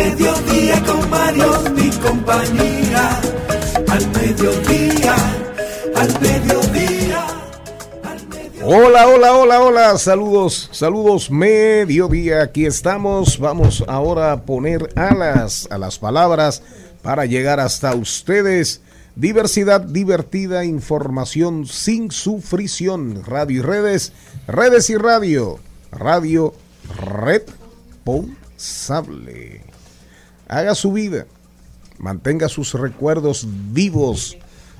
mediodía con Mario mi compañía. Al mediodía, al mediodía. Hola, hola, hola, hola. Saludos, saludos, mediodía. Aquí estamos. Vamos ahora a poner alas a las palabras para llegar hasta ustedes. Diversidad divertida, información sin sufrición. Radio y redes, redes y radio. Radio Red Sable haga su vida, mantenga sus recuerdos vivos,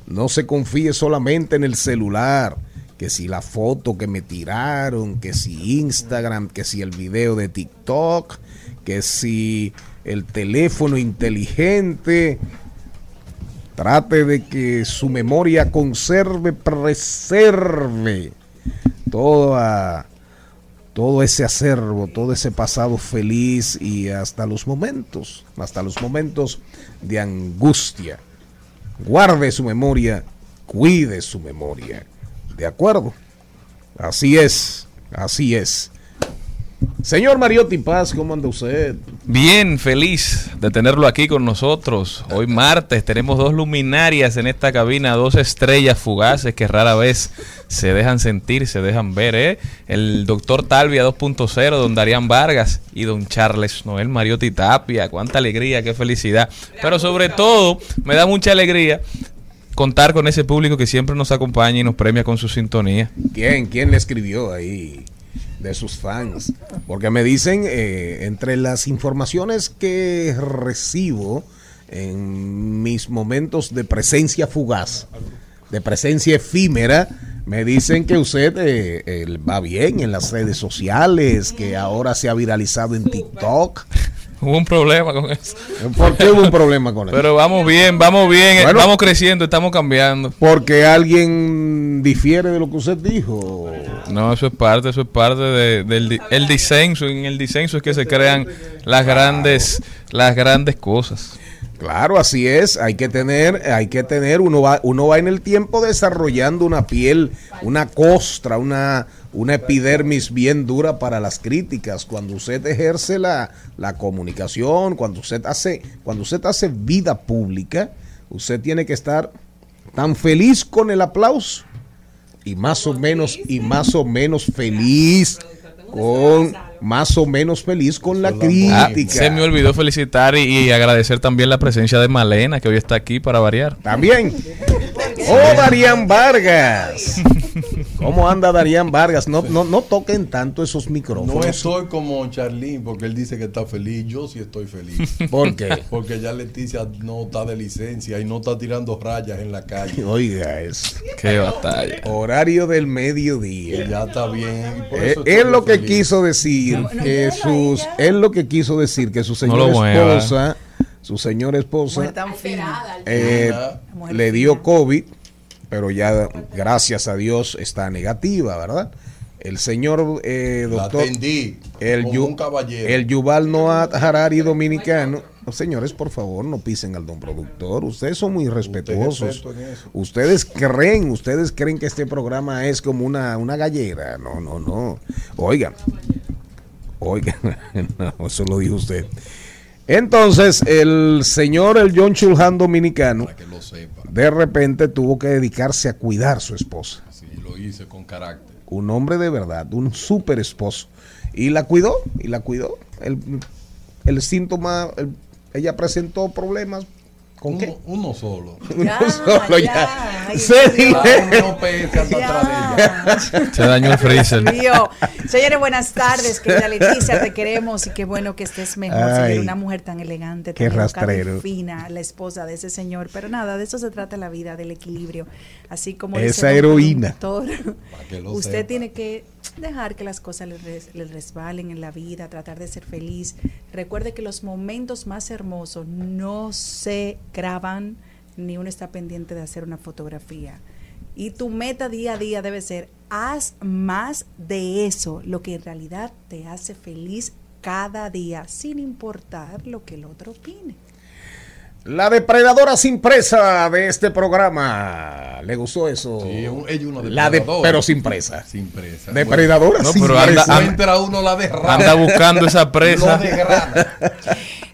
no se confíe solamente en el celular, que si la foto que me tiraron, que si Instagram, que si el video de TikTok, que si el teléfono inteligente. Trate de que su memoria conserve, preserve toda todo ese acervo, todo ese pasado feliz y hasta los momentos, hasta los momentos de angustia. Guarde su memoria, cuide su memoria. ¿De acuerdo? Así es, así es. Señor Mariotti Paz, ¿cómo anda usted? Bien, feliz de tenerlo aquí con nosotros. Hoy martes tenemos dos luminarias en esta cabina, dos estrellas fugaces que rara vez se dejan sentir, se dejan ver. ¿eh? El doctor Talvia 2.0, don Darían Vargas y don Charles Noel Mariotti Tapia. Cuánta alegría, qué felicidad. Pero sobre todo, me da mucha alegría contar con ese público que siempre nos acompaña y nos premia con su sintonía. ¿Quién? ¿Quién le escribió ahí? De sus fans. Porque me dicen, eh, entre las informaciones que recibo en mis momentos de presencia fugaz, de presencia efímera, me dicen que usted eh, va bien en las redes sociales, que ahora se ha viralizado en TikTok. Hubo un problema con eso. ¿Por qué hubo un problema con eso? Pero vamos bien, vamos bien, vamos creciendo, estamos cambiando. Porque alguien difiere de lo que usted dijo. No, eso es parte, eso es parte del el disenso. En el disenso es que se crean las grandes, las grandes cosas. Claro, así es. Hay que tener, hay que tener, uno va, uno va en el tiempo desarrollando una piel, una costra, una, una epidermis bien dura para las críticas. Cuando usted ejerce la, la comunicación, cuando usted hace, cuando usted hace vida pública, usted tiene que estar tan feliz con el aplauso y más o menos y más o menos feliz con más o menos feliz con la crítica. se me olvidó felicitar y, agradecer también la presencia de Malena, que hoy está aquí para variar. También. Oh, Darían Vargas. ¿Cómo anda Darían Vargas? No, no, no toquen tanto esos micrófonos. No estoy como Charlín porque él dice que está feliz. Yo sí estoy feliz. ¿Por qué? Porque ya Leticia no está de licencia y no está tirando rayas en la calle. Oiga, es. Qué batalla. Horario del mediodía. ya está bien. Eh, es lo que quiso decir que sus. Es lo que quiso decir que su señora esposa. Su señora esposa. Eh, le dio COVID pero ya gracias a Dios está negativa, ¿verdad? El señor eh, doctor, el, un el Yuval Noah Harari dominicano. señores, por favor, no pisen al don productor. Ustedes son muy respetuosos. ustedes creen, ustedes creen que este programa es como una, una gallera. No, no, no. Oigan, oigan, eso lo dijo usted. Entonces, el señor, el John Chulhan dominicano, de repente tuvo que dedicarse a cuidar a su esposa. Sí, lo hice con carácter. Un hombre de verdad, un súper esposo. Y la cuidó, y la cuidó. El, síntoma, ella presentó problemas. ¿Con qué? Uno, uno solo. Uno solo ya. ya. Ay, Se. Ya. Se dañó el freezer. Mío. Señores, buenas tardes, querida Leticia, te queremos y qué bueno que estés mejor, Ay, señor, una mujer tan elegante, qué tan educada fina, la esposa de ese señor, pero nada, de eso se trata la vida, del equilibrio, así como Esa dice heroína. Doctor, que lo usted sepa. tiene que dejar que las cosas le, res- le resbalen en la vida, tratar de ser feliz. Recuerde que los momentos más hermosos no se graban, ni uno está pendiente de hacer una fotografía. Y tu meta día a día debe ser, haz más de eso, lo que en realidad te hace feliz cada día, sin importar lo que el otro opine. La depredadora sin presa de este programa. ¿Le gustó eso? Sí, ella una La de, depredadora. pero sin presa. Sin presa. Depredadora No, sin pero anda- presa. anda- Encuentra uno la derrama. Anda buscando esa Lo presa.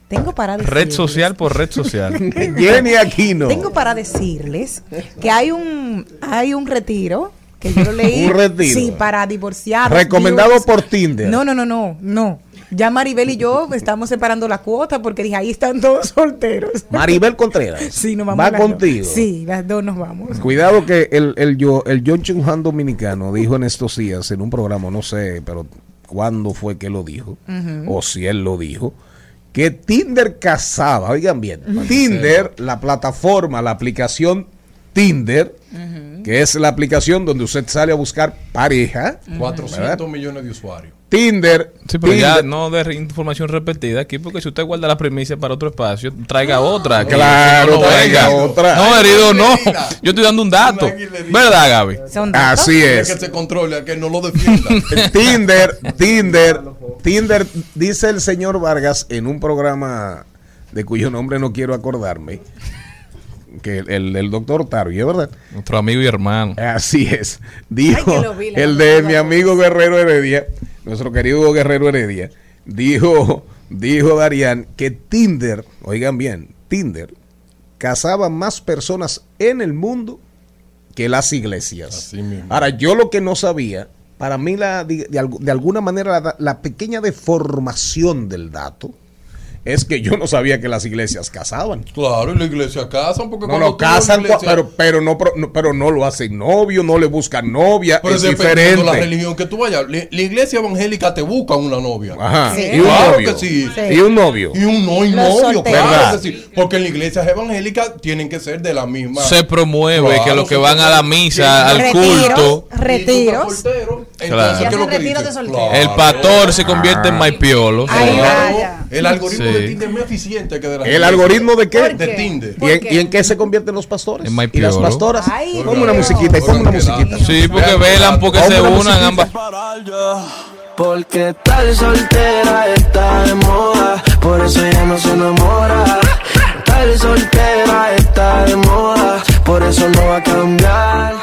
Tengo para Red social por red social. Jenny Aquino. Tengo para decirles que hay un hay un retiro que yo lo leí. Un retiro. Sí, para divorciados. Recomendado por Tinder. No, no, no, no, no. Ya Maribel y yo estamos separando la cuota porque dije, ahí están todos solteros. Maribel Contreras. Sí, nos vamos Va dos. contigo. Sí, las dos nos vamos. Cuidado que el, el, yo, el John Chunhan dominicano dijo en estos días en un programa, no sé, pero cuándo fue que lo dijo, o si él lo dijo, que Tinder casaba, oigan bien, Tinder, la plataforma, la aplicación Tinder, que es la aplicación donde usted sale a buscar pareja, 400 millones de usuarios. Tinder, Sí, pero ya no de información repetida aquí, porque si usted guarda la premisa para otro espacio, traiga otra. Claro, no traiga otra. No, herido, no. Yo estoy dando un dato. ¿Verdad, Gaby? Son datos. Así Es que se controle, que no lo defienda. Tinder, Tinder, Tinder, dice el señor Vargas en un programa de cuyo nombre no quiero acordarme, que el, el, doctor Tarbio, ¿verdad? Nuestro amigo y hermano. Así es. Dijo Ay, vi, el de mi amigo Guerrero Heredia, nuestro querido Guerrero Heredia, dijo, dijo Darían que Tinder, oigan bien, Tinder casaba más personas en el mundo que las iglesias. Así mismo. Ahora, yo lo que no sabía, para mí la, de, de de alguna manera la, la pequeña deformación del dato es que yo no sabía que las iglesias casaban. Claro, y la iglesia casan porque No, cuando no, casan, iglesia- pero, pero, no, pro- no- pero no lo hacen novio, no le buscan novia, Pero es diferente. la religión que tú vayas. La, la iglesia evangélica te busca una novia. Ajá, Sí. y un Claro novio. que sí. Sí. Y un novio. Y un no y novio, claro ¿Verdad? que sí. Porque en la iglesia evangélica tienen que ser de la misma. Se promueve Claro, que los que van a la misa, al Retiros. culto, Retiros. El pastor se convierte en maipiolo. Claro. El algoritmo Sí. de Tinder es más eficiente que de la ¿El iglesia. algoritmo de qué? ¿Por De? Tinder. ¿Y ¿Por en, qué? y en qué se convierten los pastores? En y maipiolo. las pastoras. Ponme una musiquita y ponme una musiquita. Sí, porque velan porque se una unan ambas. Porque tal soltera está de moda, por eso ella no se enamora. Tal soltera está de moda, por eso no va a cambiar.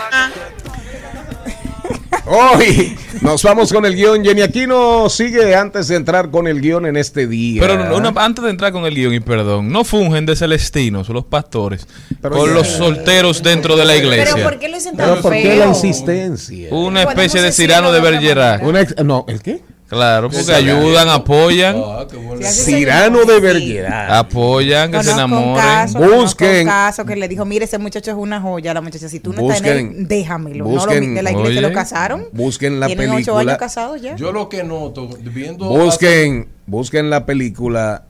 Hoy nos vamos con el guion. Jenny Aquino sigue antes de entrar con el guion en este día. Pero una- antes de entrar con el guion, y perdón, no fungen de celestinos los pastores Pero con ya. los solteros dentro de la Pero iglesia. ¿por qué lo dicen Pero tan ¿por qué la insistencia? Una especie de Cirano de Bergerac. Una ex- no, ¿el qué? Claro, porque ayudan, apoyan, Ah, bueno. Cirano llama. de. Bergerac. apoyan, que se Conozco enamoren. caso, Busquen. conozco un caso que le dijo, mire, ese muchacho es una joya, la muchacha, si tú no estás en él, déjamelo. no busquen- lo, de la iglesia oye, lo casaron. busquen la Tienen ocho película. años casados ya. Yo lo que noto, viendo. Busquen, busquen la película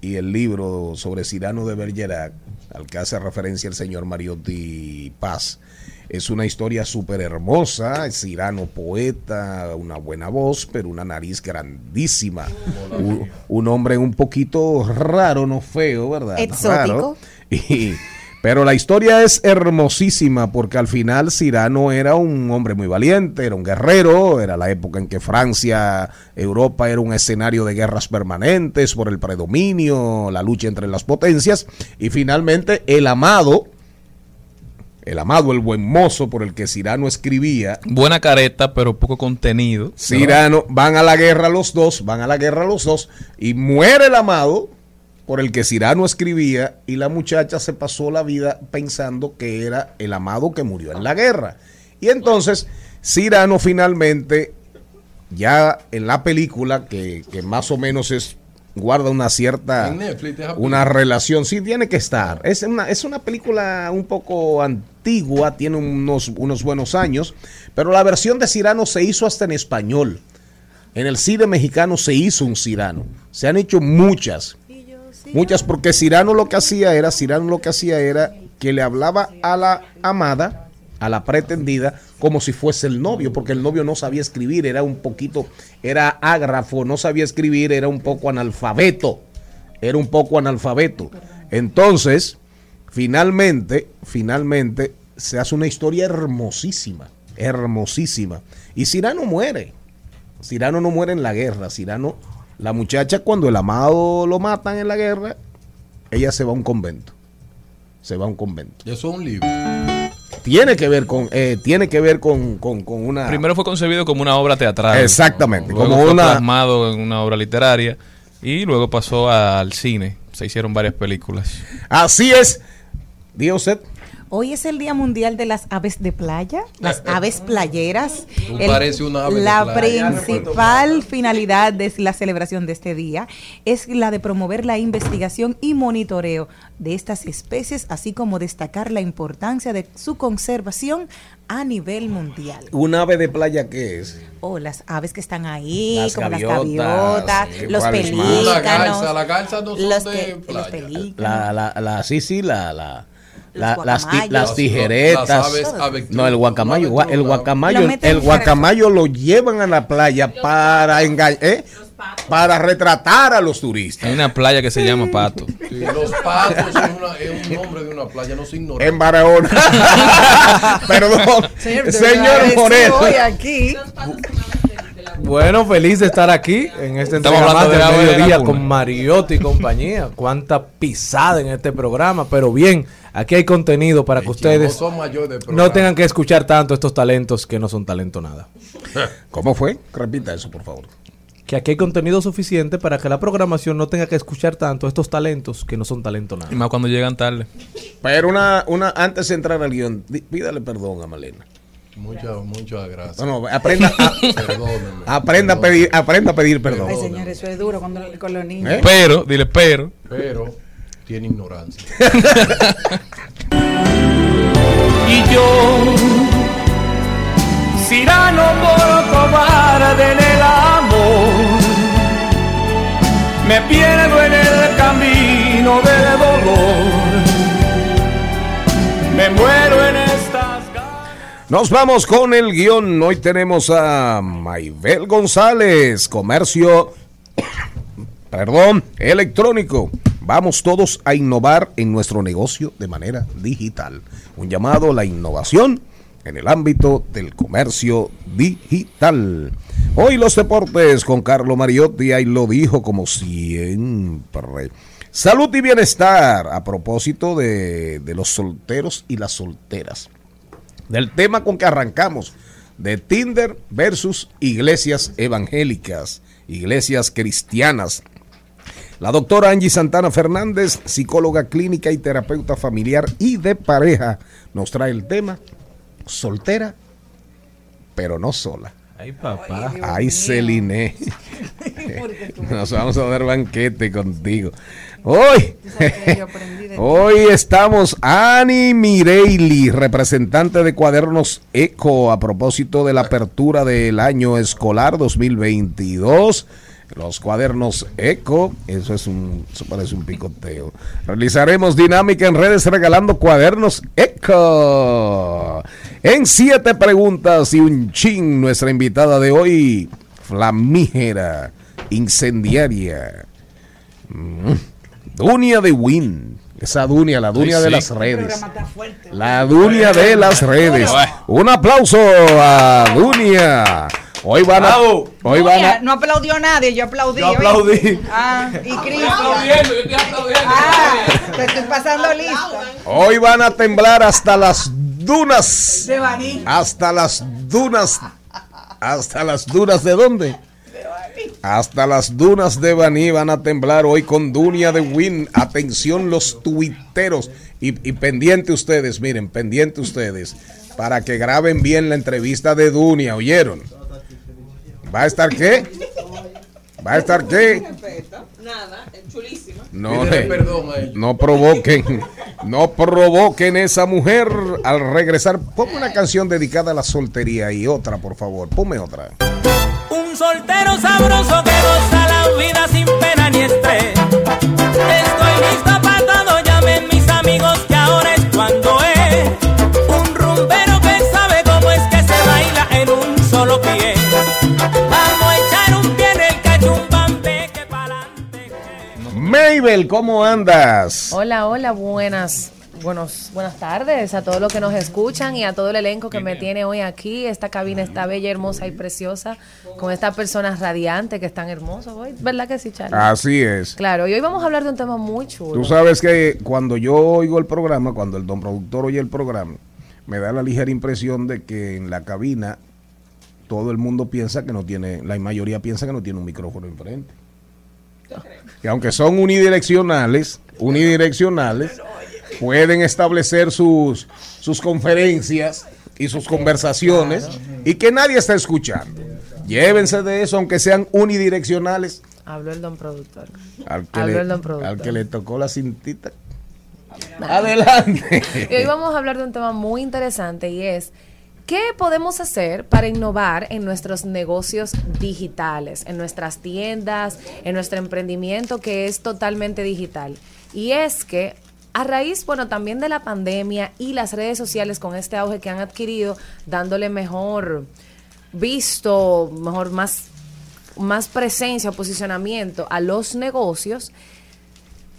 y el libro sobre Cirano de Bergerac, al que hace referencia el señor Mariotti Paz. Es una historia súper hermosa, Cirano poeta, una buena voz, pero una nariz grandísima. Un, un hombre un poquito raro, no feo, ¿verdad? Exótico. Raro. Y- pero la historia es hermosísima porque al final Cirano era un hombre muy valiente, era un guerrero, era la época en que Francia, Europa era un escenario de guerras permanentes por el predominio, la lucha entre las potencias y finalmente el amado, el amado, el buen mozo por el que Cirano escribía, Buena careta, pero poco contenido. Cirano, van a la guerra los dos, van a la guerra los dos, y muere el amado por el que Cirano escribía, y la muchacha se pasó la vida pensando que era el amado que murió en la guerra. Y entonces, Cirano finalmente, ya en la película, que, que más o menos es guarda una cierta Netflix, una relación. Sí, tiene que estar. Es una, es una película un poco antigua, tiene unos, unos buenos años, pero la versión de Cirano se hizo hasta en español. En el cine mexicano se hizo un Cirano. Se han hecho muchas. Muchas, porque Cirano lo que hacía era, Cirano lo que hacía era que le hablaba a la amada, a la pretendida, como si fuese el novio, porque el novio no sabía escribir, era un poquito, era ágrafo, no sabía escribir, era un poco analfabeto, era un poco analfabeto. Entonces, finalmente, finalmente, se hace una historia hermosísima, hermosísima. Y Cirano muere. Cirano no muere en la guerra, Cirano, la muchacha cuando el amado lo matan en la guerra, ella se va a un convento. Se va a un convento. Eso es un libro. Tiene que ver con, eh, tiene que ver con, con- con una. Primero fue concebido como una obra teatral. Exactamente, Luego como fue una- plasmado en una obra literaria y luego pasó al cine. Se hicieron varias películas. Así es. Diga usted. Hoy es el Día Mundial de las Aves de Playa, las aves playeras. Tú pareces una ave de la playa. principal finalidad de la celebración de este día es la de promover la investigación y monitoreo de estas especies, así como destacar la importancia de su conservación a nivel mundial. ¿Un ave de playa qué es? O las aves que están ahí, Las como gaviotas, las gaviotas, sí, los pelícanos. La garza, la garza no son los de que- playa. los pelícanos. La, la, la, sí, sí, la, la, la- las, las tijeretas. Las aves avestruz. no, el guacamayo, No, el guacamayo, el guacamayo lo llevan a la playa para engañar, para retratar a los turistas. Hay una playa que se llama Pato. Sí, los patos son una- es un nombre de una playa, no se ignora. En Barahona. Perdón, señor Moreno. Hoy aquí. Bueno, feliz de estar aquí en este entrega de mediodía con Mariotti y compañía. Cuánta pisada en este programa, pero bien, aquí hay contenido para que ustedes no tengan que escuchar tanto estos talentos que no son talento nada. ¿Cómo fue? Repita eso, por favor. Que aquí hay contenido suficiente para que la programación no tenga que escuchar tanto estos talentos que no son talento nada. Y más cuando llegan tarde. Pero una, una, antes de entrar al guion, pídale perdón a Malena. Muchas, muchas gracias. No, no, aprenda a, aprenda a pedir, aprenda a pedir perdón. Ay, señor, eso es duro cuando, con los niños. ¿Eh? Pero, dile pero. Pero tiene ignorancia. Y yo, Cirano por cobarde en el amor, me pierdo en el camino del dolor, me muero. Nos vamos con el guion. Hoy tenemos a Maybel González, comercio, perdón, electrónico. Vamos todos a innovar en nuestro negocio de manera digital. Un llamado a la innovación en el ámbito del comercio digital. Hoy los deportes con Carlo Mariotti, ahí lo dijo como siempre. Salud y bienestar a propósito de los solteros y las solteras del tema con que arrancamos, de Tinder versus iglesias evangélicas, iglesias cristianas. La doctora Angie Santana Fernández, psicóloga clínica y terapeuta familiar y de pareja, nos trae el tema soltera, pero no sola. Ay, papá. Ay, Celine. Nos vamos a dar banquete contigo. Hoy, hoy estamos Ani Mireili, representante de Cuadernos Eco, a propósito de la apertura del año escolar 2022. Los cuadernos Eco, eso es un, eso parece un picoteo. Realizaremos dinámica en redes regalando cuadernos Eco. En siete preguntas y un chin, nuestra invitada de hoy, flamígera, incendiaria, Mm. Dunia de Win. Esa Dunia, la Dunia de sí. las redes. La Dunia de las redes. Un aplauso a Dunia. Hoy van a. Hoy van Mira, a. no aplaudió nadie, yo aplaudí. Yo aplaudí. Ah, y Cristo. Ah, te estoy pasando lista. Hoy van a temblar hasta las dunas. De Baní. Hasta las dunas. Hasta las dunas de dónde? Hasta las dunas de Baní van a temblar hoy con Dunia de Win. Atención los tuiteros. Y, y pendiente ustedes, miren, pendiente ustedes. Para que graben bien la entrevista de Dunia, ¿oyeron? ¿Va a estar qué? ¿Va a estar qué? Nada, chulísima. No, eh, no provoquen, no provoquen esa mujer al regresar. Ponme una canción dedicada a la soltería y otra, por favor. Ponme otra. Un soltero sabroso que goza la vida sin pena ni estrés. Estoy listo para todo, llamen mis amigos que ahora es cuando es. Un rumbero que sabe cómo es que se baila en un solo pie. Vamos a echar un pie en el cachumbante que pa'lante. Mabel, ¿cómo andas? Hola, hola, buenas. Buenos, buenas tardes a todos los que nos escuchan y a todo el elenco que me tiene hoy aquí. Esta cabina está bella, hermosa y preciosa, con estas personas radiantes que están hermosos hoy. ¿Verdad que sí, Charlie? Así es. Claro, y hoy vamos a hablar de un tema muy chulo. Tú sabes que cuando yo oigo el programa, cuando el don productor oye el programa, me da la ligera impresión de que en la cabina todo el mundo piensa que no tiene, la mayoría piensa que no tiene un micrófono enfrente. Que aunque son unidireccionales, unidireccionales, pueden establecer sus, sus conferencias y sus conversaciones y que nadie está escuchando. Llévense de eso, aunque sean unidireccionales. Habló el don productor. Al que, Habló el le, don productor. al que le tocó la cintita. Adelante. Y hoy vamos a hablar de un tema muy interesante y es ¿qué podemos hacer para innovar en nuestros negocios digitales, en nuestras tiendas, en nuestro emprendimiento que es totalmente digital? Y es que a raíz, bueno, también de la pandemia y las redes sociales con este auge que han adquirido, dándole mejor visto, mejor más más presencia o posicionamiento a los negocios,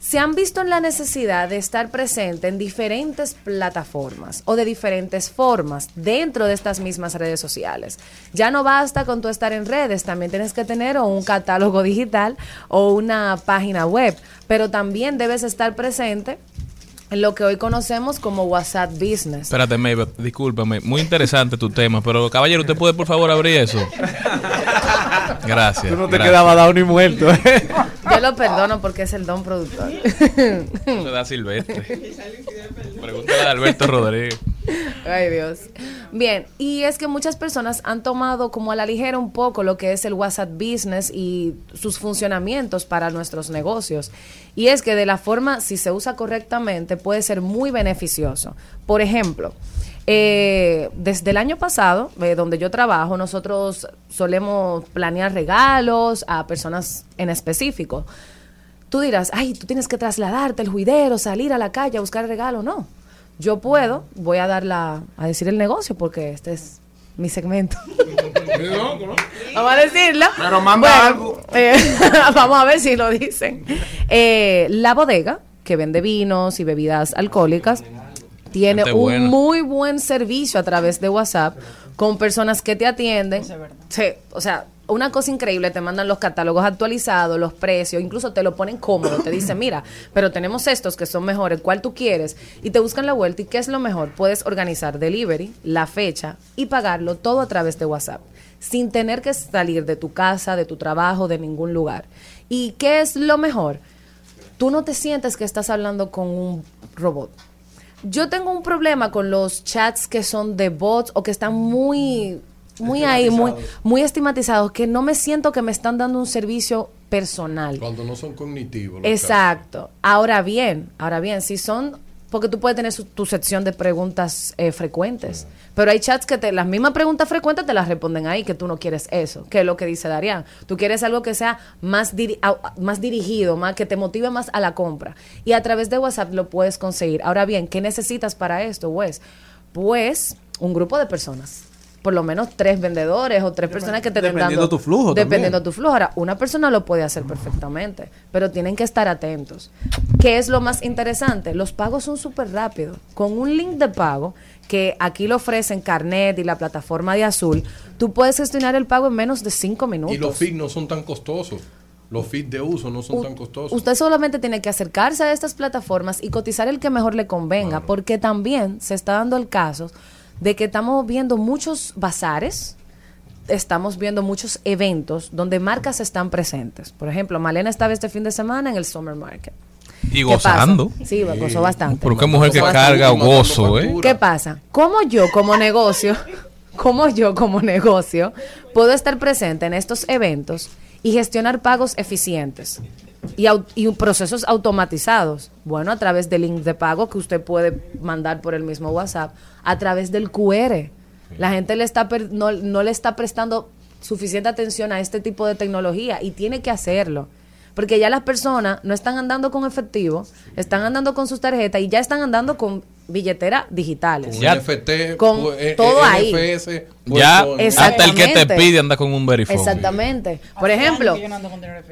se han visto en la necesidad de estar presente en diferentes plataformas o de diferentes formas dentro de estas mismas redes sociales. Ya no basta con tú estar en redes, también tienes que tener o un catálogo digital o una página web, pero también debes estar presente en lo que hoy conocemos como WhatsApp Business. Espérate, Mabel, discúlpame. Muy interesante tu tema, pero caballero, ¿usted puede por favor abrir eso? Gracias. Tú no te gracias. quedabas dado ni muerto. ¿eh? Lo perdono porque es el don productor. Eso da Silvestre. Pregúntale a Alberto Rodríguez. Ay, Dios. Bien, y es que muchas personas han tomado como a la ligera un poco lo que es el WhatsApp Business y sus funcionamientos para nuestros negocios. Y es que de la forma, si se usa correctamente, puede ser muy beneficioso. Por ejemplo, eh, desde el año pasado, eh, donde yo trabajo, nosotros solemos planear regalos a personas en específico. Tú dirás, ay, tú tienes que trasladarte el juidero, salir a la calle a buscar regalo. No. Yo puedo, voy a dar la, a decir el negocio porque este es mi segmento. Vamos a decirlo. Pero manda algo. eh, vamos a ver si lo dicen. Eh, la bodega, que vende vinos y bebidas alcohólicas, tiene Gente un buena. muy buen servicio a través de WhatsApp con personas que te atienden. Sí, o sea, una cosa increíble, te mandan los catálogos actualizados, los precios, incluso te lo ponen cómodo, te dicen, mira, pero tenemos estos que son mejores, ¿cuál tú quieres? Y te buscan la vuelta y ¿qué es lo mejor? Puedes organizar delivery, la fecha y pagarlo todo a través de WhatsApp, sin tener que salir de tu casa, de tu trabajo, de ningún lugar. ¿Y qué es lo mejor? Tú no te sientes que estás hablando con un robot. Yo tengo un problema con los chats que son de bots o que están muy muy ahí, muy muy estigmatizados, que no me siento que me están dando un servicio personal. Cuando no son cognitivos. Exacto. Ahora bien, ahora bien, si son porque tú puedes tener su- tu sección de preguntas eh, frecuentes, pero hay chats que te las mismas preguntas frecuentes te las responden ahí que tú no quieres eso, que es lo que dice Darían. Tú quieres algo que sea más más dirigido, más que te motive más a la compra y a través de WhatsApp lo puedes conseguir. Ahora bien, ¿qué necesitas para esto, pues? Pues un grupo de personas. Por lo menos tres vendedores o tres personas que te estén Dependiendo dando tu flujo también. Dependiendo tu flujo. Ahora, una persona lo puede hacer perfectamente, pero tienen que estar atentos. ¿Qué es lo más interesante? Los pagos son súper rápidos. Con un link de pago, que aquí lo ofrecen Carnet y la plataforma de Azul, tú puedes gestionar el pago en menos de cinco minutos. Y los feeds no son tan costosos. Los feeds de uso no son tan costosos. Usted solamente tiene que acercarse a estas plataformas y cotizar el que mejor le convenga, porque también se está dando el caso de que estamos viendo muchos bazares, estamos viendo muchos eventos donde marcas están presentes. Por ejemplo, Malena estaba este fin de semana en el Summer Market. Y gozando. Sí, gozó bastante. Pero qué mujer que carga bastante. gozo, ¿eh? ¿Qué pasa? Como yo como negocio, como yo como negocio, puedo estar presente en estos eventos y gestionar pagos eficientes y, procesos automatizados. Bueno, a través del link de pago que usted puede mandar por el mismo WhatsApp, a través del QR. La gente le está per- no, no le está prestando suficiente atención a este tipo de tecnología y tiene que hacerlo. Porque ya las personas no están andando con efectivo, están andando con sus tarjetas y ya están andando con billeteras digitales. Con NFT, Con pues, eh, todo eh, ahí. NFS, Ya pues, hasta el que te pide anda con un verifone. Exactamente. Por ejemplo,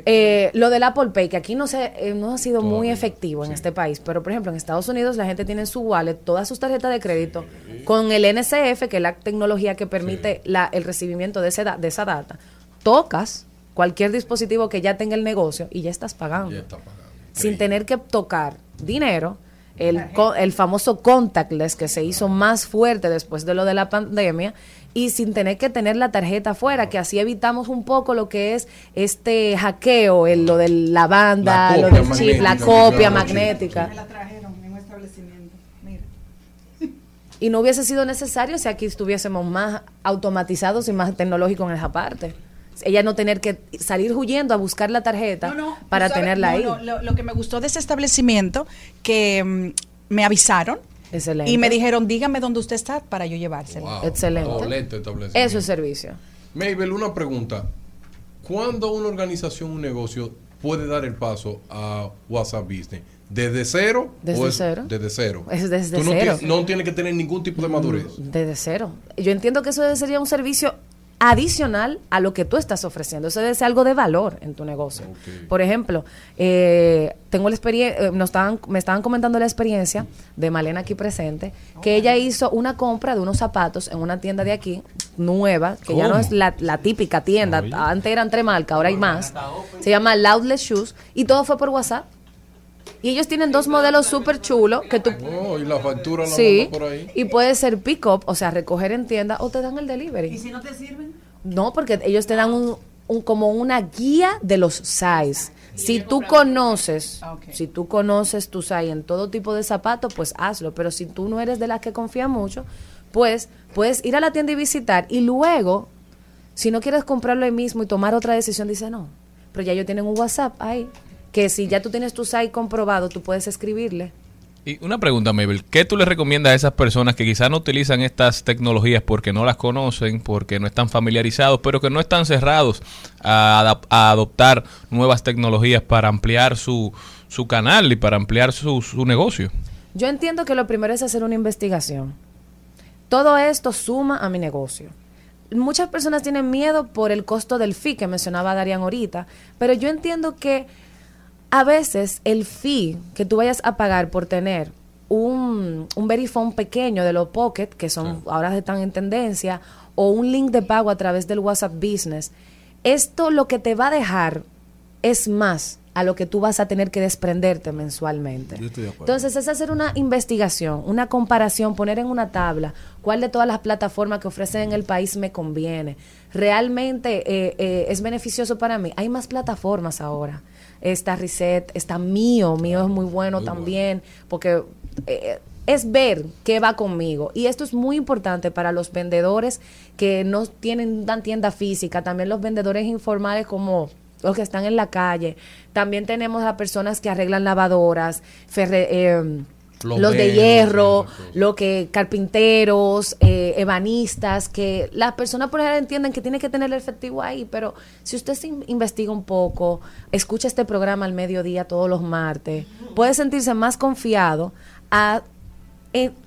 eh, lo del Apple Pay, que aquí no, se, eh, no ha sido muy efectivo en este país, pero por ejemplo en Estados Unidos la gente tiene en su wallet todas sus tarjetas de crédito con el NCF, que es la tecnología que permite la- el recibimiento de, ese de esa data. Tocas cualquier dispositivo que ya tenga el negocio y ya estás pagando. Sin tener que tocar dinero. El, co- el famoso contactless que se hizo más fuerte después de lo de la pandemia y sin tener que tener la tarjeta afuera, que así evitamos un poco lo que es este hackeo, el, lo de la banda, La lo del chip, la copia magnética. Me la trajeron en un establecimiento. Mira. Y no hubiese sido necesario si aquí estuviésemos más automatizados y más tecnológicos en esa parte. Ella no tener que salir huyendo a buscar la tarjeta para sabes- tenerla no, ahí. no, lo, lo que me gustó de ese establecimiento, que mm, me avisaron Excelente. y me dijeron, dígame dónde usted está para yo llevárselo. Wow, Excelente. doblete establecimiento. Eso es servicio. Mabel, una pregunta. ¿Cuándo una organización, un negocio puede dar el paso a WhatsApp Business? ¿Desde cero? Desde o es cero. Desde cero. Es desde Tú no cero. No tiene que tener ningún tipo de madurez. Desde cero. Yo entiendo que eso sería un servicio adicional a lo que tú estás ofreciendo. Eso debe ser algo de valor en tu negocio. Por ejemplo, eh, tengo la experiencia, nos estaban, me estaban comentando la experiencia de Malena aquí presente, que ella hizo una compra de unos zapatos en una tienda de aquí, nueva, que ya no es la, la típica tienda, antes eran tres marcas, ahora hay más. Se llama Loudless Shoes y todo fue por WhatsApp. Y ellos tienen dos modelos súper chulos que tú Oh, y la factura la Sí, por ahí. y puede ser pick up, o sea, recoger en tienda o te dan el delivery. ¿Y si no te sirven? No, porque ellos te dan un, un- como una guía de los size. Si tú conoces, si tú conoces tu size en todo tipo de zapatos, pues hazlo, pero si tú no eres de las que confía mucho, pues puedes ir a la tienda y visitar y luego si no quieres comprarlo ahí mismo y tomar otra decisión, dice no. Pero ya ellos tienen un WhatsApp ahí, que si ya tú tienes tu site comprobado, tú puedes escribirle. Y una pregunta, Mabel, ¿qué tú le recomiendas a esas personas que quizás no utilizan estas tecnologías porque no las conocen, porque no están familiarizados, pero que no están cerrados a, adoptar nuevas tecnologías para ampliar su, su canal y para ampliar su, su negocio? Yo entiendo que lo primero es hacer una investigación. Todo esto suma a mi negocio. Muchas personas tienen miedo por el costo del fee que mencionaba Darian ahorita, pero yo entiendo que a veces el fee que tú vayas a pagar por tener un, un verifone pequeño de los Pocket, que son ahora están en tendencia, o un link de pago a través del WhatsApp Business, esto lo que te va a dejar es más a lo que tú vas a tener que desprenderte mensualmente. Entonces es hacer una investigación, una comparación, poner en una tabla cuál de todas las plataformas que ofrecen en el país me conviene. Realmente eh, eh, es beneficioso para mí. Hay más plataformas ahora. Está Reset, está Mío, Mío es muy bueno también, porque eh, es ver qué va conmigo. Y esto es muy importante para los vendedores que no tienen una tienda física, también los vendedores informales como los que están en la calle. También tenemos a personas que arreglan lavadoras, ferre- eh, los de hierro, lo que carpinteros, eh, ebanistas, que las personas por ejemplo entienden que tiene que tener el efectivo ahí, pero si usted se in- investiga un poco, escucha este programa al mediodía todos los martes, puede sentirse más confiado a,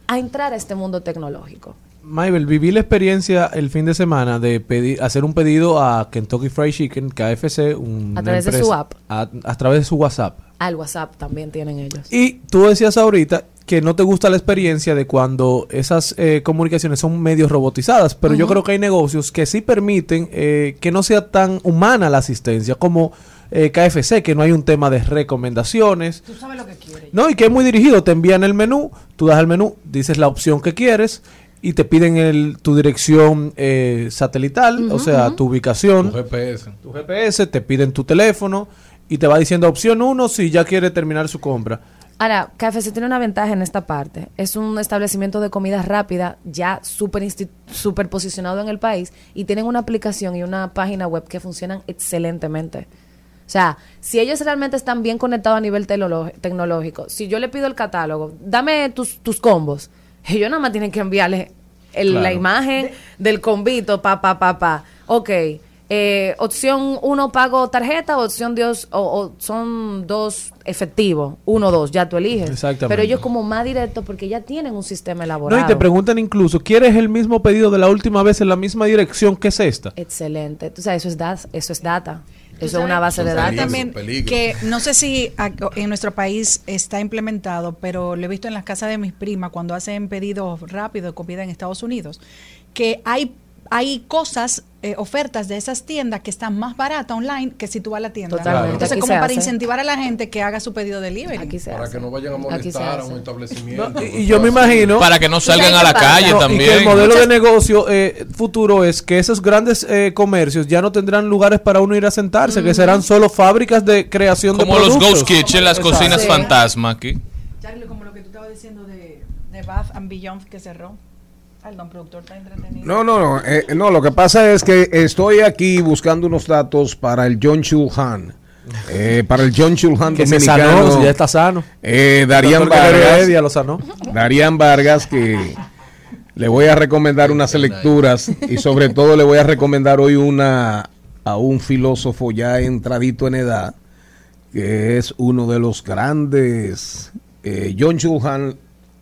a entrar a este mundo tecnológico. Maybel, viví la experiencia el fin de semana de pedir, hacer un pedido a Kentucky Fried Chicken, KFC, una A través de su app. A, a través de su WhatsApp. Al WhatsApp también tienen ellos. Y tú decías ahorita que no te gusta la experiencia de cuando esas eh, comunicaciones son medios robotizadas, pero yo creo que hay negocios que sí permiten eh, que no sea tan humana la asistencia como eh, KFC, que no hay un tema de recomendaciones. Tú sabes lo que quieres. No, y que es muy dirigido. Te envían el menú, tú das el menú, dices la opción que quieres y te piden el, tu dirección eh, satelital, o sea, tu ubicación. Tu GPS. Tu GPS, te piden tu teléfono y te va diciendo opción 1 si ya quiere terminar su compra. Ahora, KFC tiene una ventaja en esta parte. Es un establecimiento de comida rápida ya súper súper posicionado en el país y tienen una aplicación y una página web que funcionan excelentemente. O sea, si ellos realmente están bien conectados a nivel tecnológico, si yo le pido el catálogo, dame tus, tus combos, ellos nada más tienen que enviarle el- la imagen del combito, pa, pa, pa, pa. Ok, eh, opción uno pago tarjeta, opción dos, o, o son dos efectivos, uno dos, ya tú eliges. Exactamente. Pero ellos como más directo porque ya tienen un sistema No, elaborado. y te preguntan incluso, ¿quieres el mismo pedido de la última vez en la misma dirección que es esta? Excelente. Tú sabes, eso es, da- eso es data. Eso es una base de datos. también peligro. que no sé si en nuestro país está implementado, pero lo he visto en las casas de mis primas cuando hacen pedidos rápidos de comida en Estados Unidos, que hay hay cosas, eh, ofertas de esas tiendas que están más baratas online que si tú vas a la tienda. Totalmente. Entonces, Aquí como para hace. incentivar a la gente que haga su pedido delivery. Aquí se Para hace. que no vayan a molestar a un establecimiento. No, y, y yo me imagino... Para que no salgan a la calle No, y también. que el modelo de negocio eh, futuro es que esos grandes eh, comercios ya no tendrán lugares para uno ir a sentarse, que serán solo fábricas de creación Como de los productos. Ghost Kitchen, las cocinas Sí. fantasma aquí. Charlie, como lo que tú estabas diciendo de, de Bath and Beyond que cerró. Ay, don productor está entretenido. No, no, no. eh, no, lo que pasa es que estoy aquí buscando unos datos para el John Chulhan. Eh, para el John Chulhan Que se dominicano. sanó, ya está sano. Eh, Darían Vargas. Lo sanó. Darían Vargas, que le voy a recomendar unas lecturas y sobre todo le voy a recomendar hoy una a un filósofo ya entradito en edad, que es uno de los grandes. eh, John Chulhan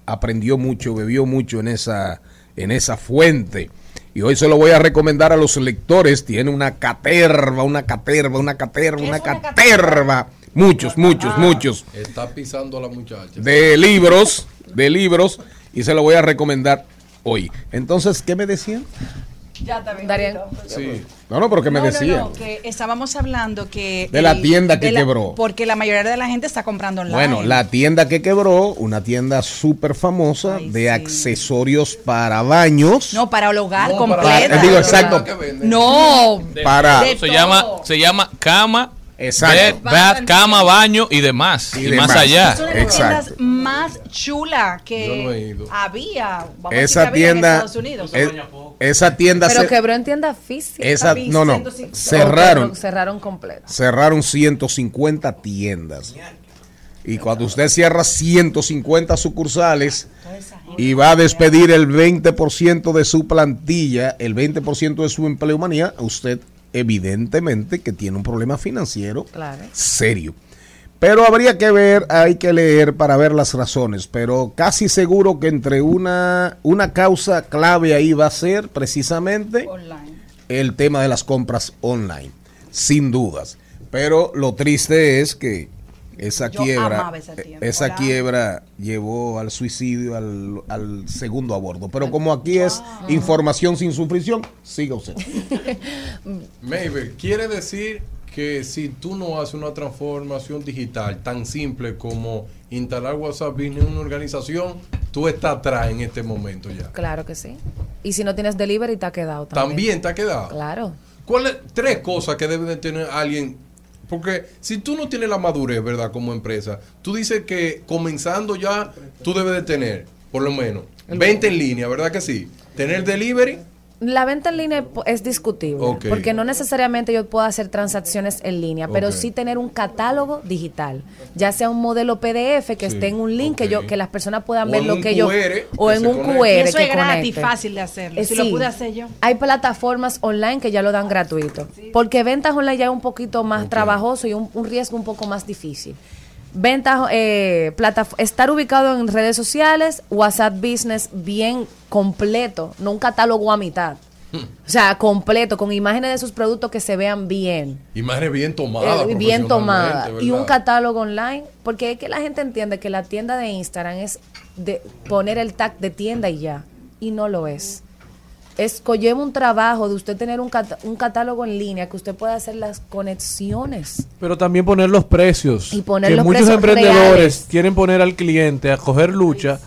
aprendió mucho, bebió mucho en esa, en esa fuente. Y hoy se lo voy a recomendar a los lectores. Tiene una caterva, una caterva, una caterva, una caterva. Muchos, muchos, muchos Está pisando a la muchacha. de libros, de libros, y se lo voy a recomendar hoy. Entonces, ¿qué me decían? Ya está bien. Darían. Sí. No, no, pero ¿qué me No, no, decían? no, que estábamos hablando que... De la tienda que la- quebró. Porque la mayoría de la gente está comprando online. Bueno, la tienda que quebró, una tienda súper famosa Ay, de sí. accesorios para baños. No, para el hogar No, para- completo. Digo, exacto. No. para de Se llama, se llama cama, Exacto. bed, bath, cama, baño y demás. Y Y, demás. más allá. Es una de las Exacto. tiendas más chulas que no había. Vamos a decir que esa había en tienda, Estados Unidos. es- esa tienda Pero se- quebró en tienda física. esa, no, no, 150. cerraron, cerraron completo. cerraron 150 tiendas. Y cuando usted cierra 150 sucursales y va a despedir el 20% de su plantilla, el 20% de su empleomanía, usted evidentemente que tiene un problema financiero Claro. serio. Pero habría que ver, hay que leer para ver las razones, pero casi seguro que entre una, una causa clave ahí va a ser precisamente Online. el tema de las compras online, sin dudas. Pero lo triste es que esa Yo quiebra, amaba esa tienda. esa Hola. quiebra llevó al suicidio, al, al segundo aborto. Pero como aquí es información sin sufrición, siga usted. Maybe, quiere decir que si tú no haces una transformación digital tan simple como instalar WhatsApp Business en una organización, tú estás atrás en este momento ya. Claro que sí. Y si no tienes delivery, te ha quedado también. También te ha quedado. Claro. ¿Cuáles tres cosas que debe de tener alguien? Porque si tú no tienes la madurez, ¿verdad? Como empresa, tú dices que comenzando ya, tú debes de tener, por lo menos, 20 en línea, ¿verdad que sí? Tener delivery, La venta en línea es discutible, porque no necesariamente yo puedo hacer transacciones en línea, pero sí tener un catálogo digital, ya sea un modelo PDF que Sí, esté en un link que yo que las personas puedan O ver lo que yo QR o en un conecte. QR Y eso que es gratis, conecte. fácil de hacerlo. Eh, si lo pude hacer yo. Hay plataformas online que ya lo dan gratuito. Porque ventas online ya es un poquito más trabajoso y un, un riesgo un poco más difícil. Ventas, eh, estar ubicado en redes sociales, WhatsApp Business bien completo, no un catálogo a mitad. Hmm. O sea, completo, con imágenes de sus productos que se vean bien. imágenes bien tomadas. Eh, bien tomada. profesionalmente, Y un catálogo online, porque es que la gente entiende que la tienda de Instagram es de poner el tag de tienda y ya, y no lo es. Es conlleva un trabajo de usted tener un, cat- un catálogo en línea que usted pueda hacer las conexiones. Pero también poner los precios. Y poner que los muchos precios emprendedores reales. quieren poner al cliente a coger lucha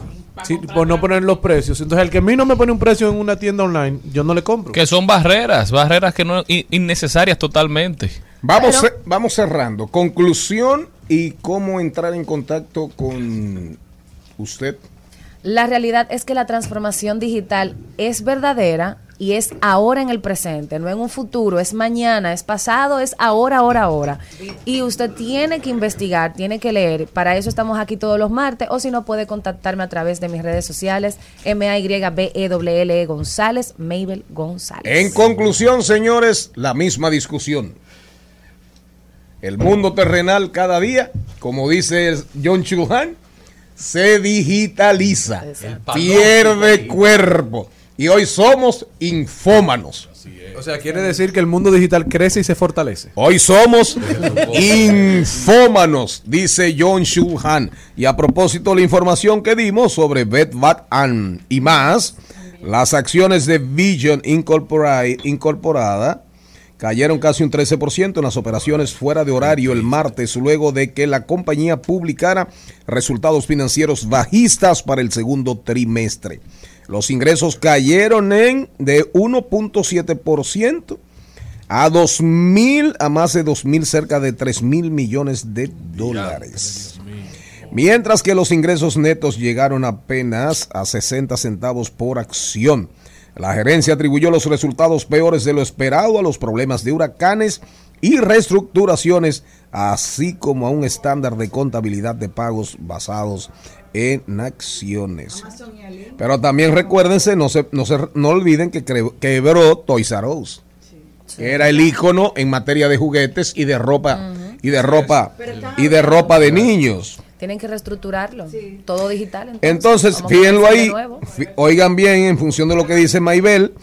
sí, por no poner los precios. Entonces, el que a mí no me pone un precio en una tienda online, yo no le compro. Que son barreras, barreras que no in- innecesarias totalmente. Vamos, Pero- vamos cerrando. Conclusión ¿Y cómo entrar en contacto con usted? La realidad es que la transformación digital es verdadera y es ahora en el presente, no en un futuro, es mañana, es pasado, es ahora, ahora, ahora. Y usted tiene que investigar, tiene que leer. Para eso estamos aquí todos los martes o si no puede contactarme a través de mis redes sociales, m a y b e w l e González, Mabel González. En conclusión, señores, la misma discusión. El mundo terrenal cada día, como dice John Chulhan, se digitaliza, pierde cuerpo. Y hoy somos infómanos. O sea, quiere decir que el mundo digital crece y se fortalece. Hoy somos infómanos, dice John Shulhan. Y a propósito de la información que dimos sobre Betbat and y más, las acciones de Vision Incorpora- Incorporada cayeron casi un 13% en las operaciones fuera de horario el martes, luego de que la compañía publicara resultados financieros bajistas para el segundo trimestre. Los ingresos cayeron en de 1.7% a 2.000, a más de 2.000, cerca de 3.000 millones de dólares. Mientras que los ingresos netos llegaron apenas a 60 centavos por acción. La gerencia atribuyó los resultados peores de lo esperado a los problemas de huracanes y reestructuraciones, así como a un estándar de contabilidad de pagos basados en acciones. Pero también recuérdense, no, se, no, se, no olviden que quebró Toys R Us, era el icono en materia de juguetes y de ropa y de ropa y de ropa de niños. Tienen que reestructurarlo, todo digital. Entonces, a fíjenlo ahí, oigan bien en función de lo que dice Maibel,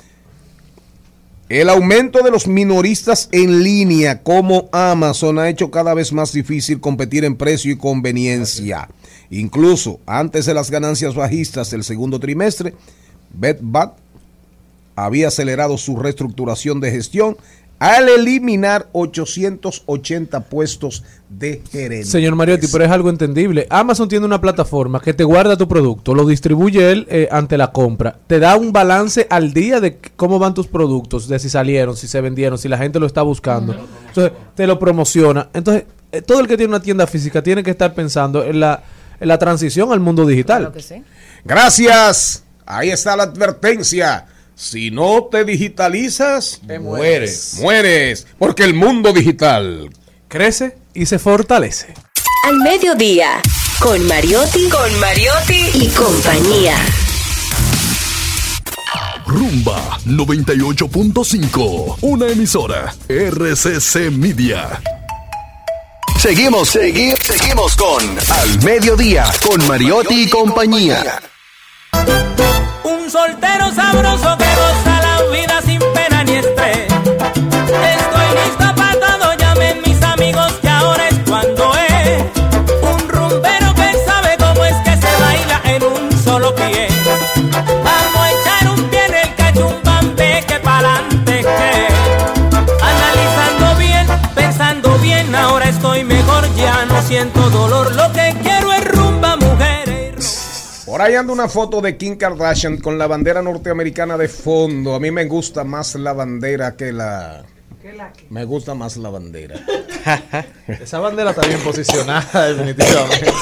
el aumento de los minoristas en línea como Amazon ha hecho cada vez más difícil competir en precio y conveniencia. Incluso antes de las ganancias bajistas del segundo trimestre, BetBat había acelerado su reestructuración de gestión al eliminar 880 puestos de gerencia. Señor Mariotti, pero es algo entendible. Amazon tiene una plataforma que te guarda tu producto, lo distribuye él eh, ante la compra, te da un balance al día de cómo van tus productos, de si salieron, si se vendieron, si la gente lo está buscando. Entonces, te lo promociona. Entonces, eh, todo el que tiene una tienda física tiene que estar pensando en la, en la transición al mundo digital. Claro que sí. Gracias. Ahí está la advertencia. Si no te digitalizas, mueres. Mueres. Porque el mundo digital Crece y se fortalece. Al mediodía, con Mariotti, con Mariotti y compañía. Rumba 98.5, una emisora RCC Media. Seguimos, seguimos, seguimos con Al Mediodía, con Mariotti y compañía. Un soltero sabroso que goza la vida sin Por ahí anda una foto de Kim Kardashian con la bandera norteamericana de fondo. A mí me gusta más la bandera que la. Me gusta más la bandera. Esa bandera está bien posicionada, definitivamente.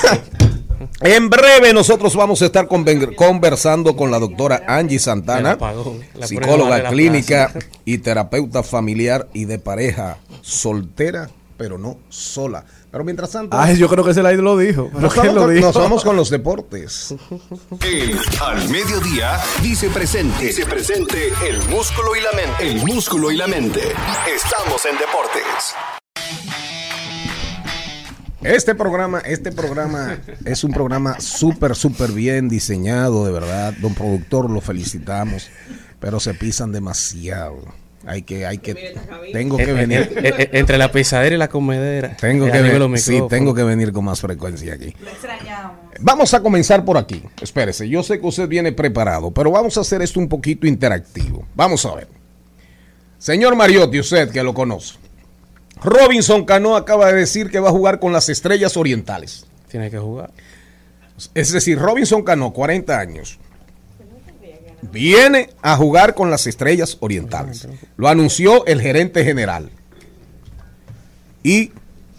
En breve nosotros vamos a estar conversando con la doctora Angie Santana, psicóloga clínica y terapeuta familiar y de pareja soltera, pero no sola. Pero mientras tanto, Ay, yo creo que ese lo dijo. ¿Pero nos, quién vamos lo con, dijo? nos vamos con los deportes. El Al Mediodía dice presente. Dice presente el músculo y la mente. El músculo y la mente. Estamos en deportes. Este programa, este programa es un programa súper, súper bien diseñado, de verdad. Don productor, lo felicitamos, pero se pisan demasiado. Hay que, hay que, tengo que En- venir. en- en- entre la pisadera y la comedera. Tengo Eh, que, arriba ven- los sí, tengo que venir con más frecuencia aquí. Vamos a comenzar por aquí. Espérese, yo sé que usted viene preparado, pero vamos a hacer esto un poquito interactivo. Vamos a ver. Señor Mariotti, usted que lo conoce. Robinson Cano acaba de decir que va a jugar con las Estrellas Orientales. Tiene que jugar. Es decir, Robinson Cano, 40 años, viene a jugar con las Estrellas Orientales. Lo anunció el gerente general. Y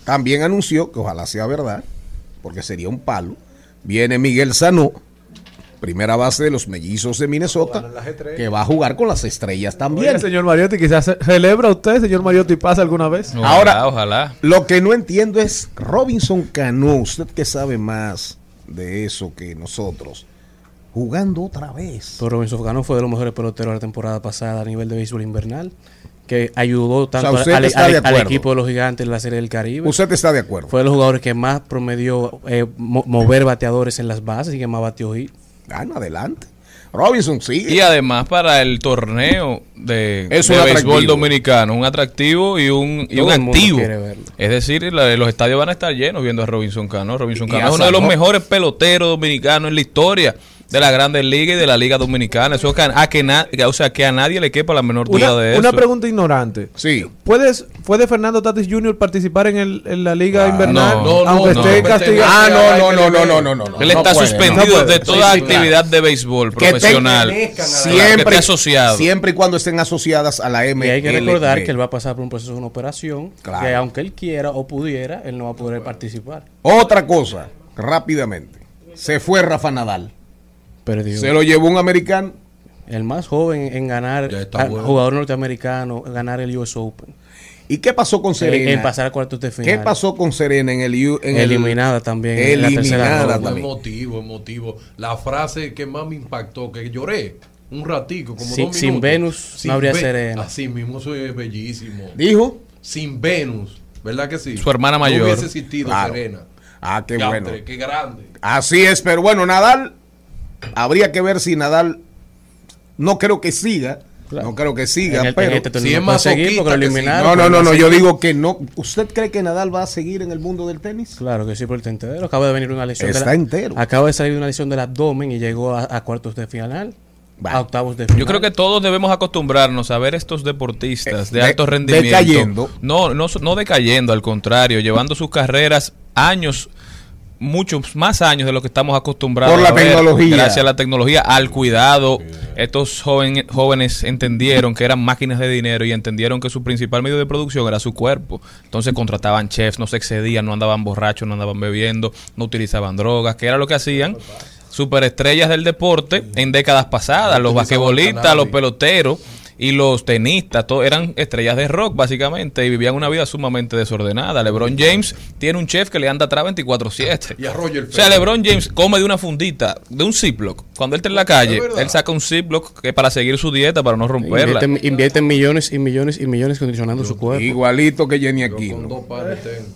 también anunció que ojalá sea verdad, porque sería un palo. Viene Miguel Sanó, primera base de los mellizos de Minnesota, que va a jugar con las estrellas también. Oiga, señor Mariotti, quizás ce- celebra usted, señor Mariotti, pasa alguna vez. Ojalá, Ahora- ojalá. Lo que no entiendo es Robinson Cano, usted que sabe más de eso que nosotros, jugando otra vez. Pero Robinson Cano fue de los mejores peloteros de la temporada pasada a nivel de béisbol invernal, que ayudó tanto al, equipo de los gigantes en la Serie del Caribe. Usted está de acuerdo. Fue de los jugadores que más promedió eh, mo- mover bateadores en las bases y que más batió hit. Gana adelante. Robinson sigue. Y además para el torneo de, Es de béisbol dominicano, un atractivo y un, y un activo. Es decir, la- los estadios van a estar llenos viendo a Robinson Cano. Robinson Cano es uno de los mejores peloteros dominicanos en la historia de la Grandes Ligas y de la Liga Dominicana. Eso que a, que na- o sea, que a nadie le quepa la menor duda Una, de una eso. pregunta ignorante. Sí. ¿Puedes, ¿Puede Fernando Tatis Jr. participar en, el, en la Liga Ah, Invernal? no, no, aunque no, esté no, castigado. Ah, no, no, no, que no, no, no, no, no. Él No está puede, suspendido de toda Sí, sí, actividad de béisbol Que profesional. a Claro, que Siempre, esté asociado. siempre y cuando estén asociadas a la Y MLB. hay que recordar que él va a pasar por un proceso de una operación Claro. que aunque él quiera o pudiera, él no va a poder participar. Otra cosa, rápidamente. Se fue Rafa Nadal. Perdió. Se lo llevó un americano. El más joven en ganar, bueno. jugador norteamericano, ganar el US Open. ¿Y qué pasó con En, Serena? en pasar a cuartos de final. ¿Qué pasó con Serena en el... En el- Eliminada también. en la tercera Eliminada ronda. También. emotivo, emotivo. La frase que más me impactó, que lloré un ratico, como Sin- dos sin. Venus no habría Ve- Serena. Así mismo, eso es bellísimo. Dijo. Sin Venus, ¿verdad que sí? Su hermana mayor. No hubiese existido Claro. Serena. Ah, qué bueno. Qué grande. Así es, pero bueno, Nadal, habría que ver si Nadal, no creo que siga, Claro. no creo que siga, el- pero... este si es no más seguir porque lo soquita que sí. eliminaron. No, no, no, no, yo digo que no. ¿Usted cree que Nadal va a seguir en el mundo del tenis? Claro que sí, por el tentadero. Acaba de venir una lesión. de Está la- entero. Acaba de salir de una lesión del abdomen y llegó a, a cuartos de final. Va. A octavos de final. Yo creo que todos debemos acostumbrarnos a ver estos deportistas de, de- alto rendimiento. decayendo. No, no, no decayendo, al contrario, llevando sus carreras años, muchos más años de lo que estamos acostumbrados Por la a ver, tecnología. Gracias a la tecnología, al cuidado. Estos joven- jóvenes entendieron que eran máquinas de dinero y entendieron que su principal medio de producción era su cuerpo. Entonces contrataban chefs, no se excedían, no andaban borrachos, no andaban bebiendo, no utilizaban drogas, que era lo que hacían superestrellas del deporte en décadas pasadas, los basquetbolistas, los peloteros y los tenistas, todos eran estrellas de rock básicamente y vivían una vida sumamente desordenada. LeBron James tiene un chef que le anda atrás 24/7. Y a Roger O sea. LeBron James come de una fundita, de un Ziploc. Cuando él está en la calle, él saca un Ziploc que para seguir su dieta, para no romperla. Invierte, invierte millones y millones y millones condicionando su cuerpo. Igualito que Jenny Aquino. dos pares tengo.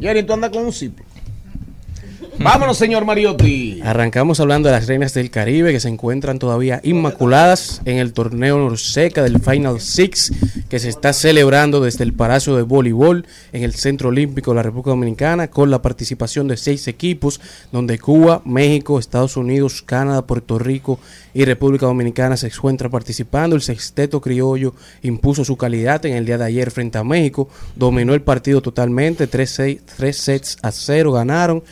Jenny, tú andas con un ciplo. Vámonos, señor Mariotti. Arrancamos hablando de las reinas del Caribe que se encuentran todavía inmaculadas en el torneo Norseca del Final Six que se está celebrando desde el Palacio de Voleibol en el Centro Olímpico de la República Dominicana con la participación de seis equipos donde Cuba, México, Estados Unidos, Canadá, Puerto Rico y República Dominicana se encuentran participando. El sexteto criollo impuso su calidad en el día de ayer frente a México, dominó el partido totalmente, tres, seis- tres sets a cero ganaron,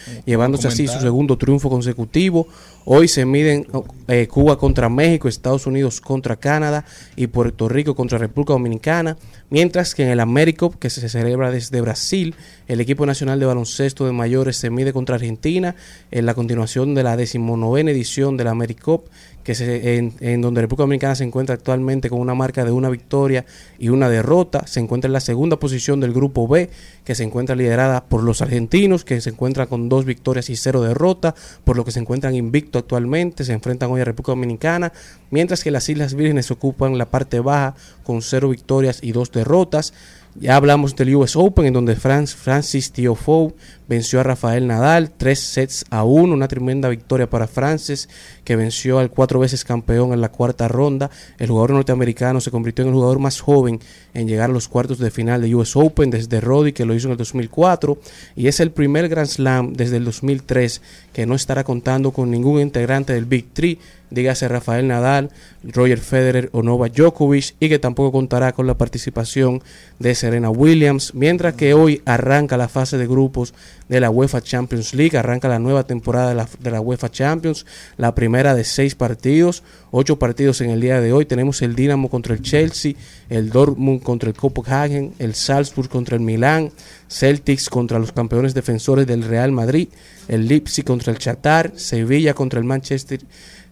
así su segundo triunfo consecutivo. Hoy se miden eh, Cuba contra México, Estados Unidos contra Canadá y Puerto Rico contra República Dominicana, mientras que en el Américo, que se celebra desde Brasil, el equipo nacional de baloncesto de mayores se mide contra Argentina en la continuación de la decimonovena edición de la AmeriCup, que se, en, donde República Dominicana se encuentra actualmente con una marca de una victoria y una derrota. Se encuentra en la segunda posición del grupo B, que se encuentra liderada por los argentinos, que se encuentran con dos victorias y cero derrotas, por lo que se encuentran invicto actualmente. Se enfrentan hoy a República Dominicana, mientras que las Islas Vírgenes ocupan la parte baja con cero victorias y dos derrotas. Ya hablamos del US Open, en donde Franz- Francis Tiafoe venció a Rafael Nadal, tres sets a uno, una tremenda victoria para Francis, que venció al cuatro veces campeón en la cuarta ronda. El jugador norteamericano se convirtió en el jugador más joven en llegar a los cuartos de final de US Open desde Roddy, que lo hizo en el 2004, y es el primer Grand Slam desde el 2003 que no estará contando con ningún integrante del Big Three, dígase Rafael Nadal, Roger Federer o Novak Djokovic, y que tampoco contará con la participación de Serena Williams, mientras que hoy arranca la fase de grupos de la UEFA Champions League. Arranca la nueva temporada de la, de la UEFA Champions, la primera de seis partidos, ocho partidos en el día de hoy. Tenemos el Dinamo contra el Chelsea, el Dortmund contra el Copenhagen, el Salzburg contra el Milán, Celtics contra los campeones defensores del Real Madrid, el Leipzig contra el Shakhtar, Sevilla contra el Manchester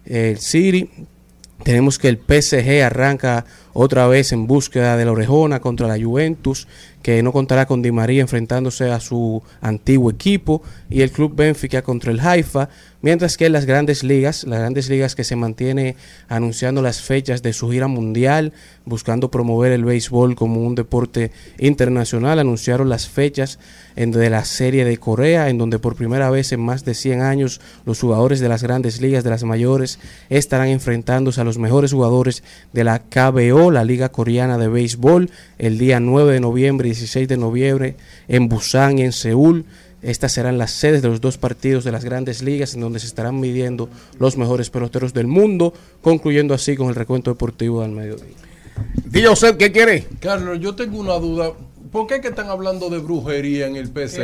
eh, City. Tenemos que el PSG arranca otra vez en búsqueda de la orejona contra la Juventus, que no contará con Di María enfrentándose a su antiguo equipo, y el Club Benfica contra el Haifa, mientras que las grandes ligas, las grandes ligas que se mantiene anunciando las fechas de su gira mundial, buscando promover el béisbol como un deporte internacional, anunciaron las fechas de la serie de Corea, en donde por primera vez en más de 100 años los jugadores de las grandes ligas, de las mayores, estarán enfrentándose a los mejores jugadores de la KBO, la Liga Coreana de Béisbol, el día 9 de noviembre 16 de noviembre en Busan y en Seúl. Estas serán las sedes de los dos partidos de las grandes ligas en donde se estarán midiendo los mejores peloteros del mundo, concluyendo así con el recuento deportivo del mediodía. ¿qué quiere? Carlos, yo tengo una duda. ¿Por qué es que están hablando de brujería en el PSG?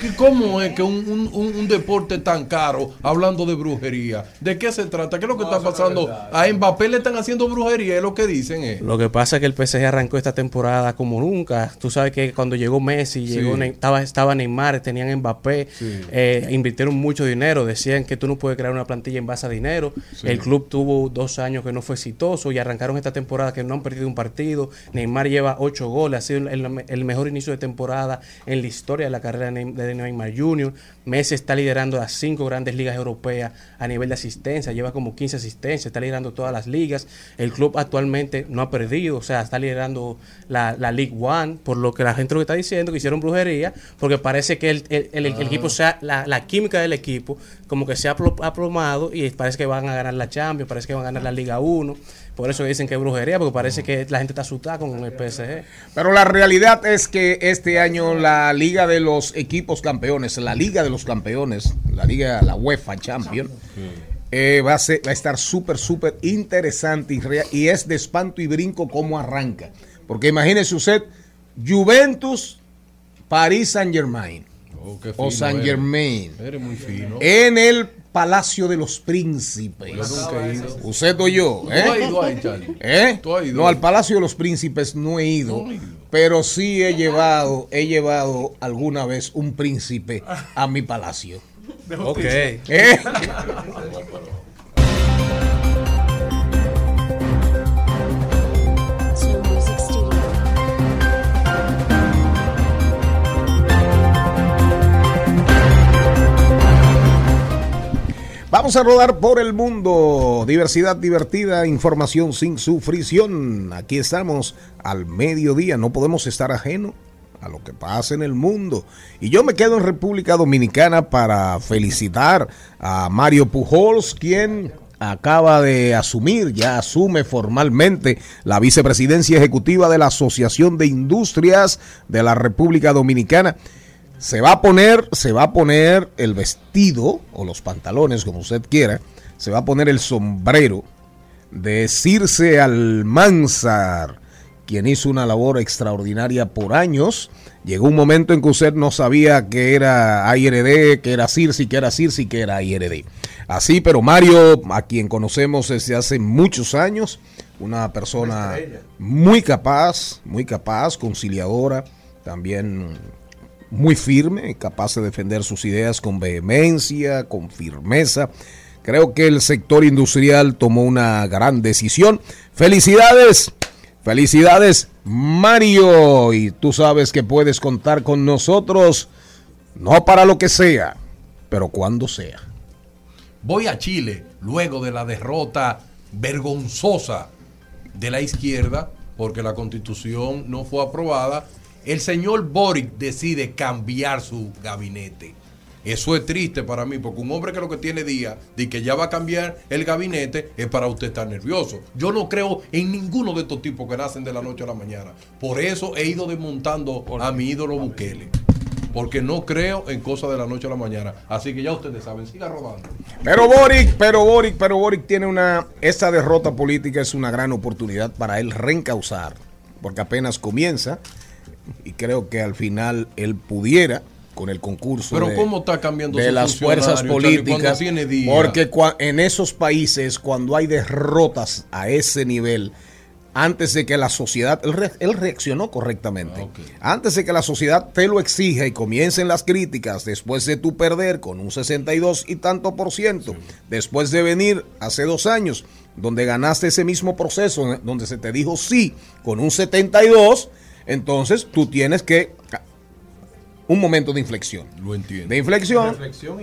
¿Qué- ¿Cómo es que un, un- un- un deporte tan caro hablando de brujería? ¿De qué se trata? ¿Qué es lo que está pasando? A Mbappé le están haciendo brujería, es lo que dicen. Eh. Lo que pasa es que el PSG arrancó esta temporada como nunca. Tú sabes que cuando llegó Messi, Sí. llegó Ne- estaba, estaba Neymar, tenían Mbappé, Sí. eh, invirtieron mucho dinero. Decían que tú no puedes crear una plantilla en base a dinero. Sí. El club tuvo dos años que no fue exitoso y arrancaron esta temporada que no han perdido un partido. Neymar lleva ocho goles, ha sido el, el mejor inicio de temporada en la historia de la carrera de Neym- de Neymar Jr. Messi está liderando las cinco grandes ligas europeas a nivel de asistencia, lleva como 15 asistencias, está liderando todas las ligas. El club actualmente no ha perdido, o sea, está liderando la, la League One, por lo que la gente lo que está diciendo que hicieron brujería, porque parece que el, el- el- el Ah. equipo sea, la, la química del equipo, como que se ha aplo- aplomado y parece que van a ganar la Champions, parece que van a ganar la Liga 1. Por eso dicen que es brujería, porque parece que la gente está asustada con el PSG. Pero la realidad es que este año la Liga de los Equipos Campeones, la Liga de los Campeones, la Liga, la UEFA Champion, eh, va, a ser- va a estar súper, súper interesante y, rea- y es de espanto y brinco cómo arranca. Porque imagínese usted, Juventus, París Saint Germain Oh, o eres. Germain Eres muy fino. en el Palacio de los Príncipes. Yo nunca he ido. Usted o yo, ¿Tú ¿eh? has ido ahí, Charlie? ¿Eh? ¿Tú has ido? No, al Palacio de los Príncipes no he ido, No he ido. pero sí he llevado, he llevado alguna vez un príncipe a mi palacio. Ok. ¿Eh? Vamos a rodar por el mundo. Diversidad divertida, información sin sufrición. Aquí estamos al mediodía. No podemos estar ajeno a lo que pasa en el mundo. Y yo me quedo en República Dominicana para felicitar a Mario Pujols, quien acaba de asumir, ya asume formalmente la vicepresidencia ejecutiva de la Asociación de Industrias de la República Dominicana. Se va a poner, se va a poner el vestido o los pantalones, como usted quiera. Se va a poner el sombrero de Circe Almanzar, quien hizo una labor extraordinaria por años. Llegó un momento en que usted no sabía que era ARD, que era Circe, que era Circe, que era IRD. Así, pero Mario, a quien conocemos desde hace muchos años, una persona muy capaz, muy capaz, conciliadora, también muy firme, capaz de defender sus ideas con vehemencia, con firmeza. Creo que el sector industrial tomó una gran decisión. Felicidades, felicidades Mario. Y tú sabes que puedes contar con nosotros, no para lo que sea, pero cuando sea. Voy a Chile luego de la derrota vergonzosa de la izquierda, porque la constitución no fue aprobada. El señor Boric decide cambiar su gabinete. Eso es triste para mí, porque un hombre que lo que tiene día de que ya va a cambiar el gabinete es para usted estar nervioso. Yo no creo en ninguno de estos tipos que nacen de la noche a la mañana. Por eso he ido desmontando a mi ídolo Bukele. Porque no creo en cosas de la noche a la mañana. Así que ya ustedes saben, siga rodando. Pero Boric, pero Boric, pero Boric tiene una. Esta derrota política es una gran oportunidad para él reencauzar, porque apenas comienza y creo que al final él pudiera con el concurso Pero de, ¿cómo está cambiando de las fuerzas políticas. Porque cua- en esos países, cuando hay derrotas a ese nivel, antes de que la sociedad, él, re- él reaccionó correctamente. Antes de que la sociedad te lo exija y comiencen las críticas, después de tu perder con un 62 y tanto por ciento, después de venir hace dos años, donde ganaste ese mismo proceso, donde se te dijo sí con un 72, entonces tú tienes que un momento de inflexión. Lo entiendo. De inflexión,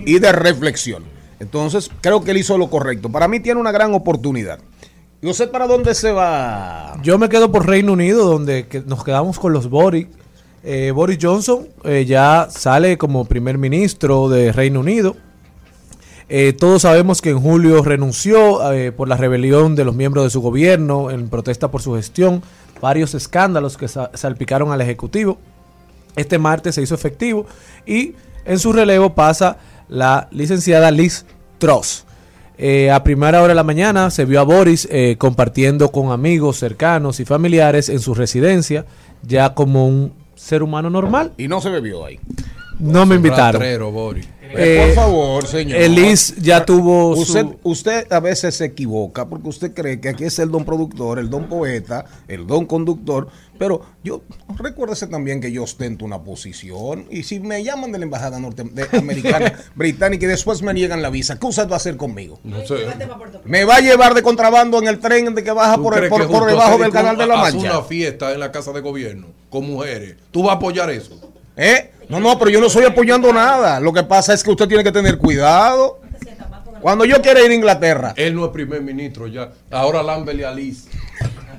y de reflexión. Entonces, creo que él hizo lo correcto. Para mí tiene una gran oportunidad. ¿Y usted para dónde se va? Yo me quedo por Reino Unido, donde nos quedamos con los Boris. Eh, Boris Johnson eh, ya sale como primer ministro de Reino Unido. Eh, todos sabemos que en julio renunció eh, por la rebelión de los miembros de su gobierno en protesta por su gestión, varios escándalos que sa- salpicaron al Ejecutivo. Este martes se hizo efectivo y en su relevo pasa la licenciada Liz Truss. Eh, a primera hora de la mañana se vio a Boris compartiendo con amigos cercanos y familiares en su residencia, ya como un ser humano normal. Y no se bebió ahí. No me invitaron. Eh, por favor, señor. Elis ya tuvo su- Usted, usted a veces se equivoca porque usted cree que aquí es el don productor, el don poeta, el don conductor. Pero yo recuérdese también que yo ostento una posición. Y si me llaman de la embajada norteamericana, británica y después me niegan la visa, ¿qué usted va a hacer conmigo? No sé. ¿Me va a llevar de contrabando en el tren de que baja ¿Tú por, el- por, debajo del canal de la Mancha? una fiesta en la casa de gobierno con mujeres? ¿Tú vas a apoyar eso? ¿Eh? No, no, pero yo no estoy apoyando nada. Lo que pasa es que usted tiene que tener cuidado. Cuando yo quiera ir a Inglaterra, Él no es primer ministro ya. Ahora Lambert y Alice.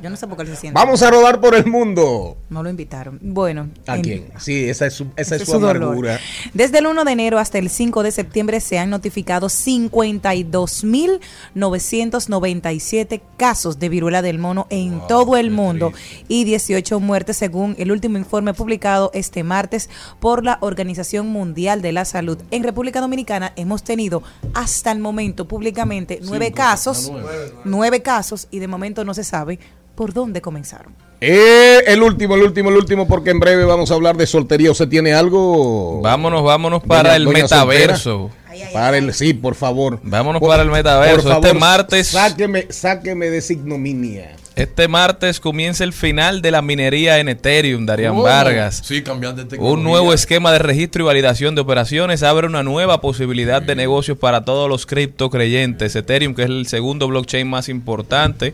Yo no sé por qué él se siente. vamos a rodar por el mundo. No lo invitaron. Bueno. ¿A en- quién? Sí, esa es su, esa es su amargura. Desde el 1 de enero hasta el 5 de septiembre se han notificado 52.997 casos de viruela del mono en todo el mundo y 18 muertes según el último informe publicado este martes por la Organización Mundial de la Salud. En República Dominicana hemos tenido hasta el momento públicamente nueve casos, nueve casos y de momento no se sabe por dónde comenzaron. Eh, el último, el último, el último, porque en breve vamos a hablar de soltería. ¿Usted tiene algo? Vámonos, vámonos para Doña- el doña metaverso. Para el, sí, por favor. Vámonos Por- para el metaverso. por este martes. Sáqueme, sáqueme de signominia. Este martes comienza el final de la minería en Ethereum, Darían. Vargas. Sí, cambiando de tecnología. Un nuevo esquema de registro y validación de operaciones abre una nueva posibilidad de negocios para todos los cripto creyentes. Ethereum, que es el segundo blockchain más importante,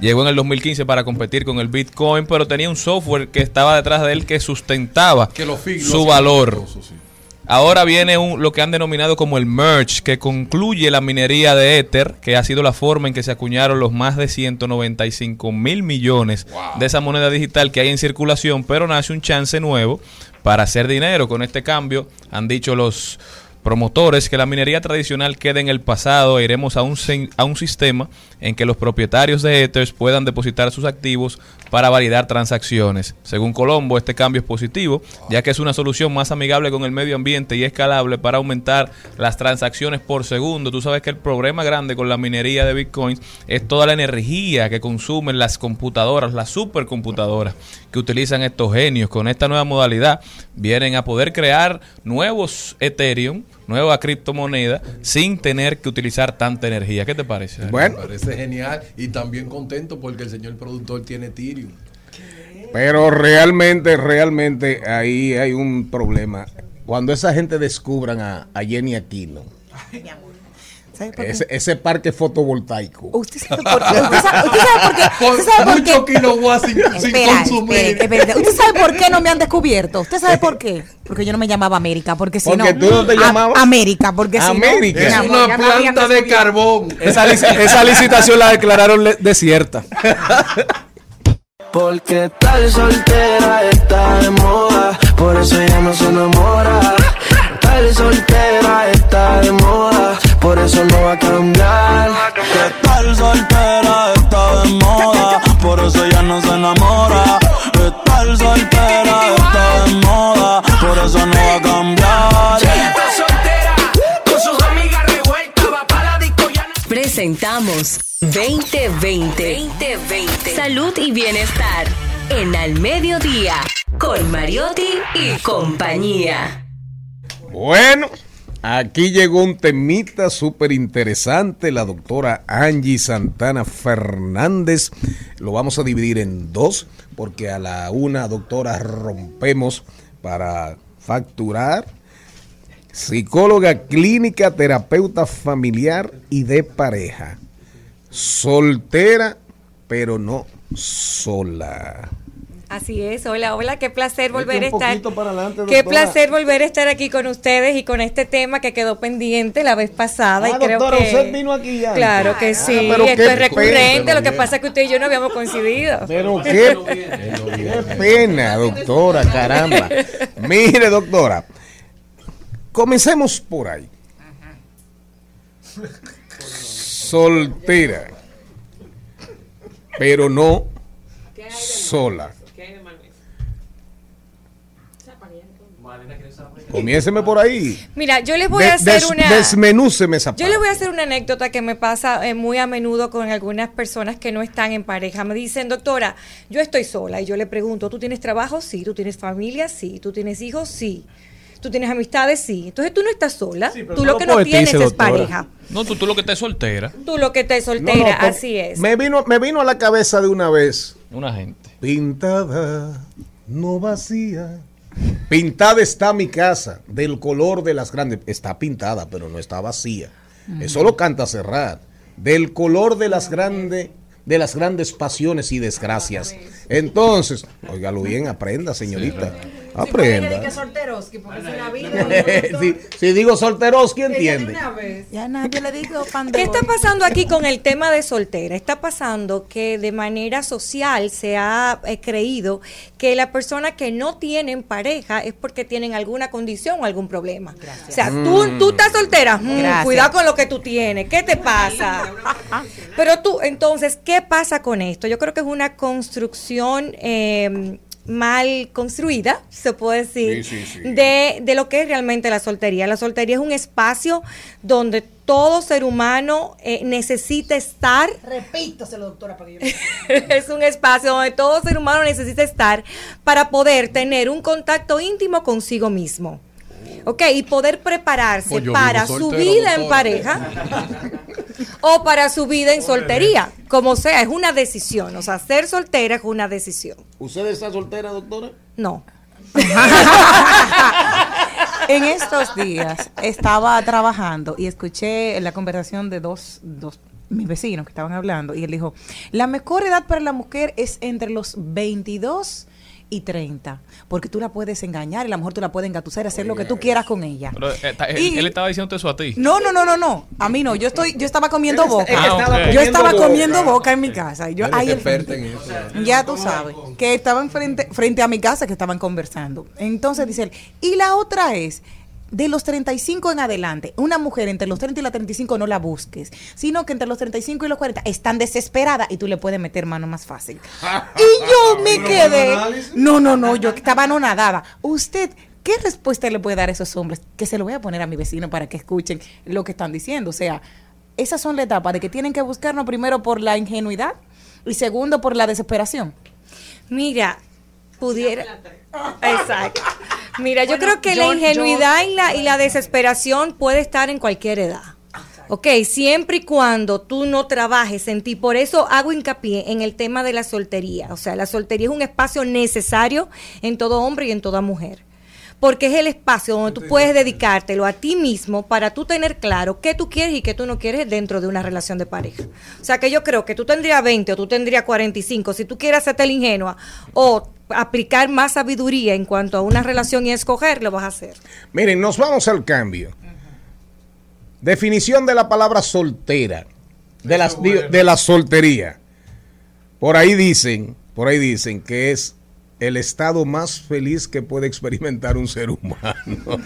llegó en el 2015 para competir con el Bitcoin, pero tenía un software que estaba detrás de él que sustentaba Que lo su valor. sí. Ahora viene un, lo que han denominado como el merge, que concluye la minería de Ether, que ha sido la forma en que se acuñaron los más de 195 mil millones de esa moneda digital que hay en circulación, pero nace un chance nuevo para hacer dinero. Con este cambio, han dicho los promotores que la minería tradicional quede en el pasado e iremos a un, a un sistema en que los propietarios de Ethers puedan depositar sus activos para validar transacciones. Según Colombo, este cambio es positivo, ya que es una solución más amigable con el medio ambiente y escalable para aumentar las transacciones por segundo. Tú sabes que el problema grande con la minería de Bitcoin es toda la energía que consumen las computadoras, las supercomputadoras que utilizan estos genios. Con esta nueva modalidad vienen a poder crear nuevos Ethereum, nueva criptomoneda, sin tener que utilizar tanta energía. ¿Qué te parece? Me parece genial y también contento porque el señor productor tiene Ethereum. Pero realmente, realmente ahí hay un problema. Cuando esa gente descubran a, a Jenny Aquino, ¿Sabe por qué? Ese, ese parque fotovoltaico. Usted sabe por qué. Usted sabe, usted sabe por qué. Con Usted sabe por mucho qué. kilowatt sin, sin Espera, consumir. espere, espere. ¿Usted sabe por qué no me han descubierto? ¿Usted sabe por qué? Porque yo no me llamaba América, porque si Porque no... tú no te A- llamabas América, porque si no... América. mi Es una ya planta de carbón. Esa, lic- esa licitación la declararon desierta. Porque tal soltera está de moda, por eso ella no se enamora. Tal soltera está de moda, por eso no va a cambiar. Que tal soltera está de moda, por eso ella no se enamora. Que tal soltera está de moda, por eso no va a cambiar. Está soltera, con sus amigas revueltas, va pa' la disco ya no- Presentamos 2020. 2020. Salud y bienestar en Al Mediodía con Mariotti y compañía. Bueno, aquí llegó un temita súper interesante. La doctora Angie Santana Fernández. Lo vamos a dividir en dos, porque a la una, doctora, rompemos para facturar. Psicóloga clínica, terapeuta familiar y de pareja. Soltera, pero no sola. Así es, hola, hola, qué placer volver a un estar. poquito para adelante, Qué placer volver a estar aquí con ustedes y con este tema que quedó pendiente la vez pasada Ah, y creo doctora, que usted vino aquí ya. Claro que Ah, sí, pero esto qué es recurrente, pena, lo que pasa es que usted y yo no habíamos coincidido. Pero qué, qué pena, doctora, caramba. Mire, doctora, comencemos por ahí. Soltera, pero no sola. Comiénceme por ahí. Mira, yo les voy De- a hacer des- una Desmenúceme esa Yo les voy a hacer una anécdota que me pasa eh, muy a menudo con algunas personas que no están en pareja. Me dicen, doctora, yo estoy sola. Y yo le pregunto, ¿tú tienes trabajo? Sí. ¿Tú tienes familia? Sí. ¿Tú tienes hijos? Sí. ¿Tú tienes amistades? Sí. Entonces tú no estás sola. pero tú no lo lo que no tienes es doctora. pareja. No, tú, tú lo que estás soltera. Tú lo que estás soltera. no, así es. Me vino, me vino a la cabeza de una vez. Una gente. Pintada, no vacía. Pintada está mi casa, del color de las grandes. Está pintada, pero no está vacía. Eso lo canta Serrat. Del color de las grandes, de las grandes pasiones y desgracias. Entonces, óigalo bien, aprenda, señorita. Aprenda. solteroski, porque si la si, si digo solteros, ¿quién entiende? Ya nadie le digo ¿Qué está pasando aquí con el tema de soltera? Está pasando que de manera social se ha eh, creído que la persona que no tienen pareja es porque tienen alguna condición o algún problema. O sea, tú, Mm. tú estás soltera, mm, Gracias. cuidado con lo que tú tienes, ¿qué te pasa? Pero tú, entonces, ¿qué pasa con esto? Yo creo que es una construcción eh, mal construida, se puede decir, Sí, sí, sí. De, de lo que es realmente la soltería. La soltería es un espacio donde todo ser humano eh, necesita estar Repítaselo, doctora, para que yo es un espacio donde todo ser humano necesita estar para poder tener un contacto íntimo consigo mismo. Ok, y poder prepararse Pues para su vida en pareja o para su vida en soltería. Como sea, es una decisión. O sea, ser soltera es una decisión. ¿Usted está soltera, doctora? No. En estos días estaba trabajando y escuché la conversación de dos, dos mis vecinos que estaban hablando y él dijo, la mejor edad para la mujer es entre los 22 y 30, porque tú la puedes engañar y a lo mejor tú la puedes engatusar y hacer lo que tú quieras con ella. Pero, eh, ta- él, Y- él estaba diciendo eso a ti. No, no, no, no, no. A mí no. Yo estoy, yo estaba comiendo boca. estaba yo estaba comiendo boca en mi casa. Yo ahí en eso. Ya tú sabes, que estaban frente, frente a mi casa que estaban conversando. Entonces dice él, y la otra es, de los 35 en adelante, una mujer entre los 30 y los 35 no la busques, sino que entre los 35 y los 40 están desesperadas y tú le puedes meter mano más fácil. y yo me quedé, no, no, no, yo estaba anonadada. Usted... ¿Qué respuesta le puede dar a esos hombres? Que se lo voy a poner a mi vecino para que escuchen lo que están diciendo. O sea, esas son las etapas de que tienen que buscarnos primero por la ingenuidad y segundo por la desesperación. Mira, pudiera. Exacto. Mira, yo creo que yo- la ingenuidad yo- y, la, y la desesperación puede estar en cualquier edad. Ok, siempre y cuando tú no trabajes en ti. Por eso hago hincapié en el tema de la soltería. O sea, la soltería es un espacio necesario en todo hombre y en toda mujer. Porque es el espacio donde tú puedes dedicártelo a ti mismo para tú tener claro qué tú quieres y qué tú no quieres dentro de una relación de pareja. O sea, que yo creo que tú tendrías 20 o tú tendrías 45. Si tú quieres hacerte la ingenua o aplicar más sabiduría en cuanto a una relación y escoger, lo vas a hacer. Miren, nos vamos al cambio. Definición de la palabra soltera, de, las, de la soltería. Por ahí dicen, por ahí dicen que es el estado más feliz que puede experimentar un ser humano.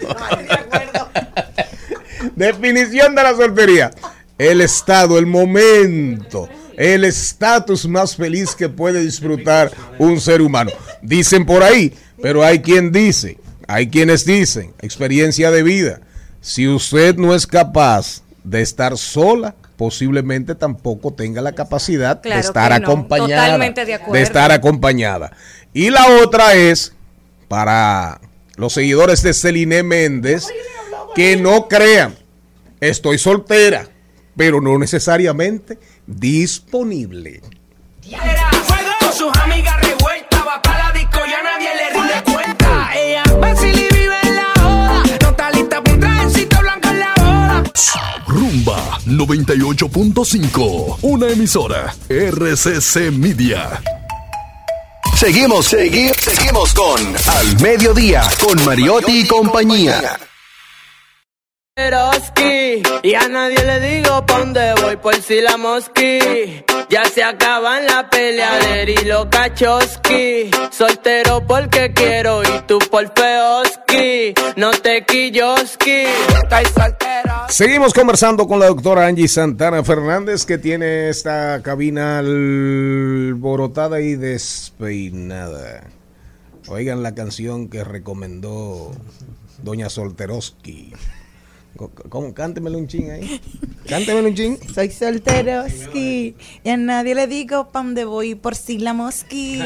Definición de la soltería. El estado, el momento, el estatus más feliz que puede disfrutar un ser humano. Dicen por ahí, pero hay quien dice, hay quienes dicen, experiencia de vida, si usted no es capaz de estar sola, posiblemente tampoco tenga la capacidad Claro de estar no, acompañada. totalmente de acuerdo. de estar acompañada. Y la otra es para los seguidores de Celine Méndez. Que no crean. Estoy soltera, pero no necesariamente disponible. Con sus amigas revueltas, va pa' la disco y a nadie le rinde cuenta. Ella vacila y vive en la hora. No está lista pa' un trajecito blanco en la boda. Rumba 98.5, una emisora RCC Media. Seguimos, seguimos, seguimos con Al Mediodía, con Mariotti y compañía. Y a nadie le digo pa' dónde voy por si la mosqui. Ya se acaban la peleadera y los cachoski. Soltero porque quiero y tú por feoski. No te quilloski, estoy soltero. Seguimos conversando con la doctora Angie Santana Fernández, que tiene esta cabina alborotada y despeinada. Oigan la canción que recomendó Doña Solteroski. ¿Cómo? Cántemelo un ching ahí. Cántemelo un ching. Soy solteroski y a nadie le digo pa' dónde voy por si la mosqui.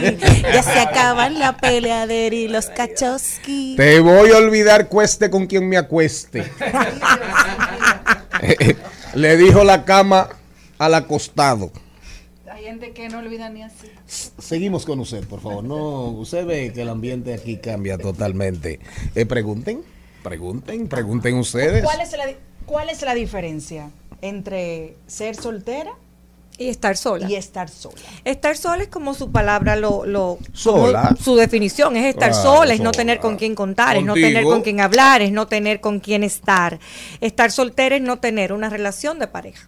Ya se acaban la peleadera y los cachoski. Te voy a olvidar cueste con quien me acueste. Le dijo la cama al acostado. Hay gente que no olvida ni así. Seguimos con usted, por favor. No, usted ve que el ambiente aquí cambia totalmente. Eh, pregunten, pregunten, pregunten ustedes. ¿Cuál es, la, ¿Cuál es la diferencia entre ser soltera y estar sola? Y estar sola. Estar sola es como su palabra lo, lo Sola. como su definición es estar Claro, sola, es no tener con quién contar, es no tener con quién hablar, es no tener con quién estar. Estar soltera es no tener una relación de pareja.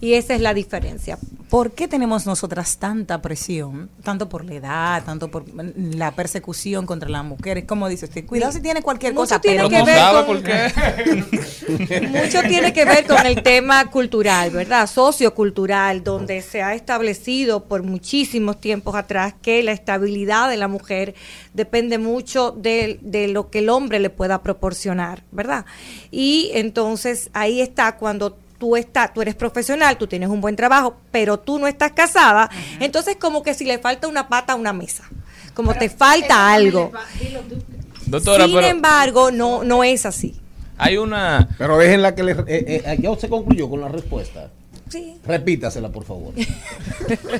Y esa es la diferencia. ¿Por qué tenemos nosotras tanta presión? Tanto por la edad, tanto por la persecución contra las mujeres. Como dice usted, cuidado si tiene cualquier Mucho cosa, tiene pero que no ver con- por qué. Mucho tiene que ver con el tema cultural, ¿verdad? Sociocultural, donde se ha establecido por muchísimos tiempos atrás que la estabilidad de la mujer depende mucho de, de lo que el hombre le pueda proporcionar, ¿verdad? Y entonces ahí está cuando tú estás, tú eres profesional, tú tienes un buen trabajo, pero tú no estás casada, entonces como que si le falta una pata a una mesa, como te falta algo. Doctora, Sin pero embargo, no, no es así. hay una... Pero déjenla que le... eh, eh, ya se concluyó con la respuesta. Sí. Repítasela, por favor.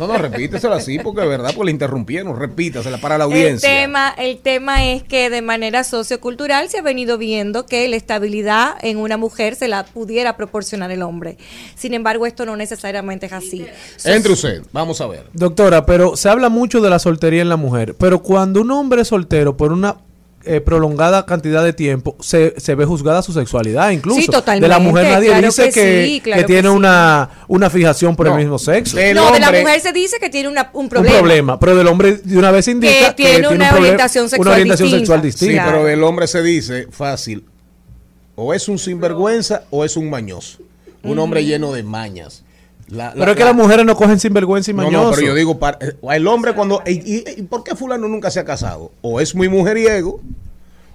No, no, repítesela así, porque de verdad, pues le interrumpieron. Repítasela para la El audiencia. tema, el tema es que de manera sociocultural se ha venido viendo que la estabilidad en una mujer se la pudiera proporcionar el hombre. Sin embargo, esto no necesariamente es así. Entre usted, vamos a ver. Doctora, pero se habla mucho de la soltería en la mujer, pero cuando un hombre es soltero por una eh, prolongada cantidad de tiempo, se, se ve juzgada su sexualidad incluso. Sí, totalmente, De la mujer nadie claro dice que que, sí, claro que que tiene sí. una, una fijación por No. el mismo sexo. El no, de la mujer se dice que tiene una- un un problema. problema, pero del hombre de una vez indica Que tiene un una problema- orientación sexual una orientación distinta. sexual Sí, distinta. pero del hombre se dice fácil. O es un sinvergüenza o es un mañoso. Un hombre lleno de mañas. La- la- Pero es que la- las mujeres no cogen sinvergüenza y mañoso. no, pero yo digo, para- eh, el hombre cuando... ¿y, y- y por qué fulano nunca se ha casado? O es muy mujeriego,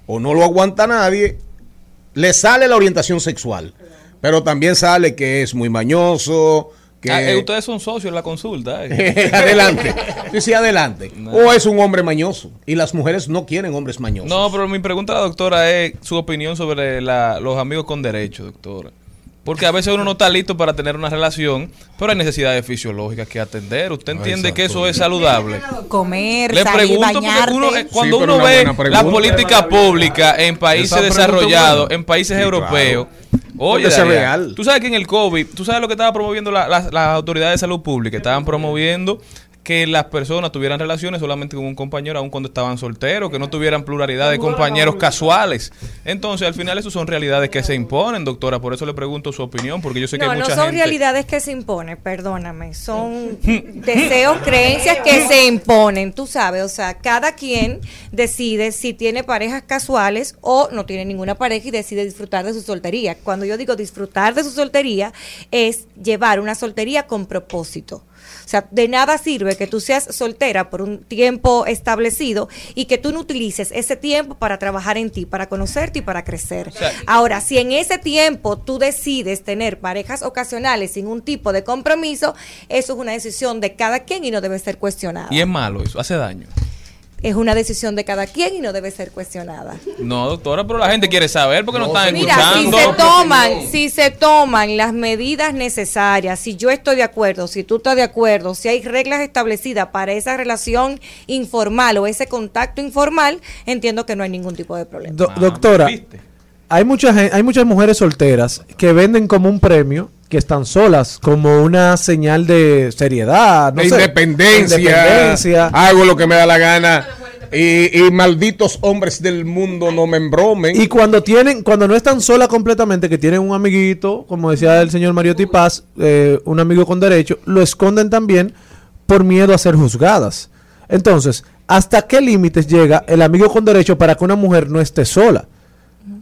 o no lo aguanta nadie, le sale la orientación sexual. Pero también sale que es muy mañoso, que... Ah, eh, ustedes son socios en la consulta. eh. adelante. Sí, sí, adelante. O es un hombre mañoso. Y las mujeres no quieren hombres mañosos. No, pero mi pregunta a la doctora es su opinión sobre la- los amigos con derecho, doctora. Porque a veces uno no está listo para tener una relación, pero hay necesidades fisiológicas que atender. ¿Usted entiende que eso es saludable? Comer, Le pregunto porque uno, eh, cuando Sí, uno ve la política pública en países desarrollados, en países Sí, europeos, claro. oye, real. tú sabes que en el COVID, tú sabes lo que estaba promoviendo la- la- las autoridades de salud pública, estaban promoviendo que las personas tuvieran relaciones solamente con un compañero aun cuando estaban solteros, que no tuvieran pluralidad de compañeros casuales. Entonces, al final, eso son realidades que se imponen, doctora. Por eso le pregunto su opinión, porque yo sé que No, hay no mucha son gente... realidades que se imponen, perdóname, son deseos, creencias que se imponen, tú sabes, o sea, cada quien decide si tiene parejas casuales o no tiene ninguna pareja y decide disfrutar de su soltería. Cuando yo digo disfrutar de su soltería es llevar una soltería con propósito. O sea, de nada sirve que tú seas soltera por un tiempo establecido y que tú no utilices ese tiempo para trabajar en ti, para conocerte y para crecer. Ahora, si en ese tiempo tú decides tener parejas ocasionales sin un tipo de compromiso, eso es una decisión de cada quien y no debe ser cuestionada. Y es malo eso, hace daño. Es una decisión de cada quien y no debe ser cuestionada. No, doctora, pero la gente quiere saber porque no, están Mira, si escuchando. se toman, si se toman las medidas necesarias, si yo estoy de acuerdo, si tú estás de acuerdo, si hay reglas establecidas para esa relación informal o ese contacto informal, entiendo que no hay ningún tipo de problema. Do- doctora, hay muchas gen- hay muchas mujeres solteras que venden como un premio que están solas, como una señal de seriedad, no de sé, independencia, independencia. hago lo que me da la gana y, y malditos hombres del mundo no me embromen. Y cuando tienen, cuando no están solas completamente, que tienen un amiguito, como decía el señor Mariotti Paz, eh, un amigo con derecho, lo esconden también por miedo a ser juzgadas. Entonces, ¿hasta qué límites llega el amigo con derecho para que una mujer no esté sola?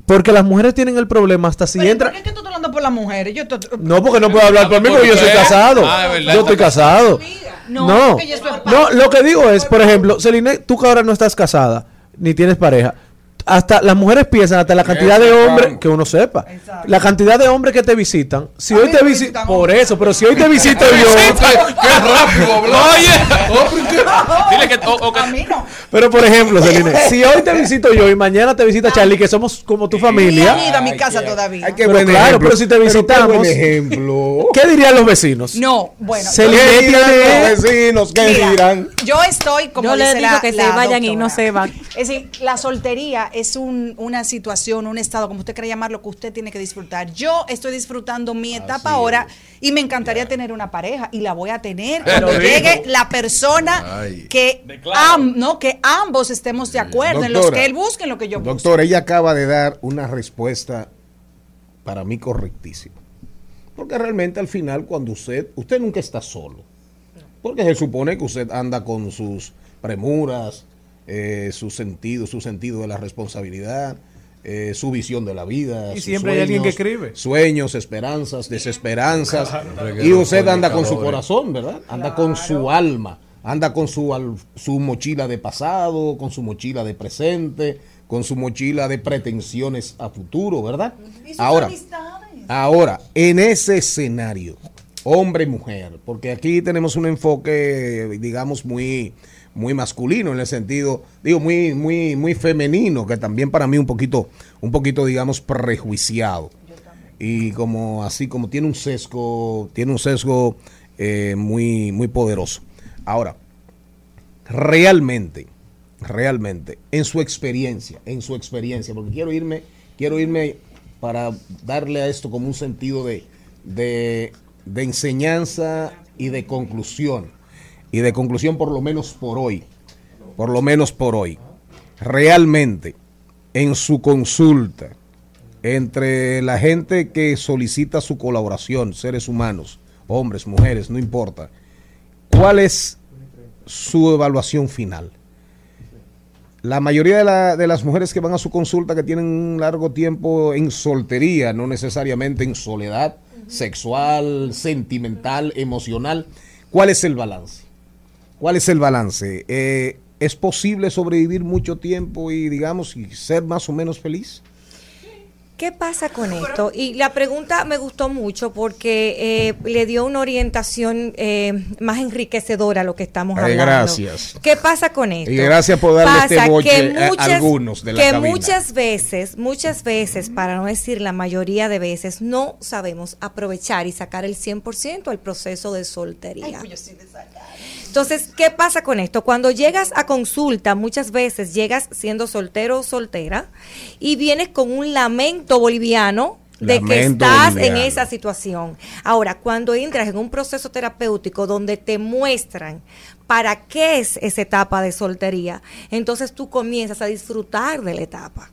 Porque las mujeres tienen el problema hasta si entra... ¿Por qué es que tú estás hablando por las mujeres? Yo te- No, porque no puedo hablar por mí, porque yo soy casado. Ah, es verdad. yo estoy casado. No, No, porque yo soy no, lo que digo es, por ejemplo, Celine, tú que ahora no estás casada, ni tienes pareja, hasta las mujeres piensan hasta la cantidad de hombres que uno sepa. La cantidad de hombres que te visitan. Si hoy te visitan, por eso, pero si hoy te visito yo, Qué rápido habló. Dile que, o- pero por ejemplo, Celine, si hoy te visito yo y mañana te visita Charlie, que somos como tu familia. ido a mi casa todavía. Qué Pero claro, ejemplo. pero si te Pero qué visitamos, ejemplo. ¿qué dirían los vecinos? No, bueno. Celine ¿Qué dirán los vecinos? ¿Qué Mira, dirán? Yo estoy como Yo les dice digo la- que se vayan y no se van. Es decir, la soltería es un- una situación, un estado, como usted quiera llamarlo, que usted tiene que disfrutar. Yo estoy disfrutando mi etapa ahora y me encantaría tener una pareja y la voy a tener cuando llegue la persona Ay. que, am- no, que ambos estemos de acuerdo en los que él busque, en lo que yo busque. Doctor, ella acaba de dar una respuesta para mí correctísima. Porque realmente al final cuando usted, usted nunca está solo. Porque se supone que usted anda con sus premuras, eh, su sentido, su sentido de la responsabilidad, eh, su visión de la vida. Y sus siempre hay alguien que sueños, escribe. Sueños, esperanzas, desesperanzas. Claro. Y usted anda con su corazón, ¿verdad? Anda con su alma. Anda con su, al- su mochila de pasado, con su mochila de presente, con su mochila de pretensiones a futuro, ¿verdad? Ahora, ahora, en ese escenario, hombre y mujer, porque aquí tenemos un enfoque, digamos, muy, muy masculino en el sentido, digo, muy, muy, muy femenino, que también para mí un poquito, un poquito, digamos, prejuiciado. Y como así, como tiene un sesgo, tiene un sesgo eh, muy, muy poderoso. Ahora, realmente, realmente, en su experiencia, en su experiencia, porque quiero irme, quiero irme para darle a esto como un sentido de, de, de enseñanza y de conclusión. Y de conclusión por lo menos por hoy. Por lo menos por hoy. Realmente, en su consulta, entre la gente que solicita su colaboración, seres humanos, hombres, mujeres, no importa, ¿cuál es su evaluación final? La mayoría de, la- de las mujeres que van a su consulta que tienen un largo tiempo en soltería, no necesariamente en soledad sexual, sentimental, emocional, ¿cuál es el balance? ¿Cuál es el balance? Eh, ¿Es posible sobrevivir mucho tiempo y, digamos, y ser más o menos feliz? ¿Qué pasa con esto? Y la pregunta me gustó mucho porque eh, le dio una orientación eh, más enriquecedora a lo que estamos Ay, hablando. gracias. ¿Qué pasa con esto? Y gracias por darle este boche que a algunos de la Que cabina. muchas veces, muchas veces, para no decir la mayoría de veces, no sabemos aprovechar y sacar el 100% al proceso de soltería. Entonces, ¿qué pasa con esto? Cuando llegas a consulta, muchas veces llegas siendo soltero o soltera y vienes con un lamento boliviano de que estás boliviano. en esa situación. Ahora, cuando entras en un proceso terapéutico donde te muestran para qué es esa etapa de soltería, entonces tú comienzas a disfrutar de la etapa.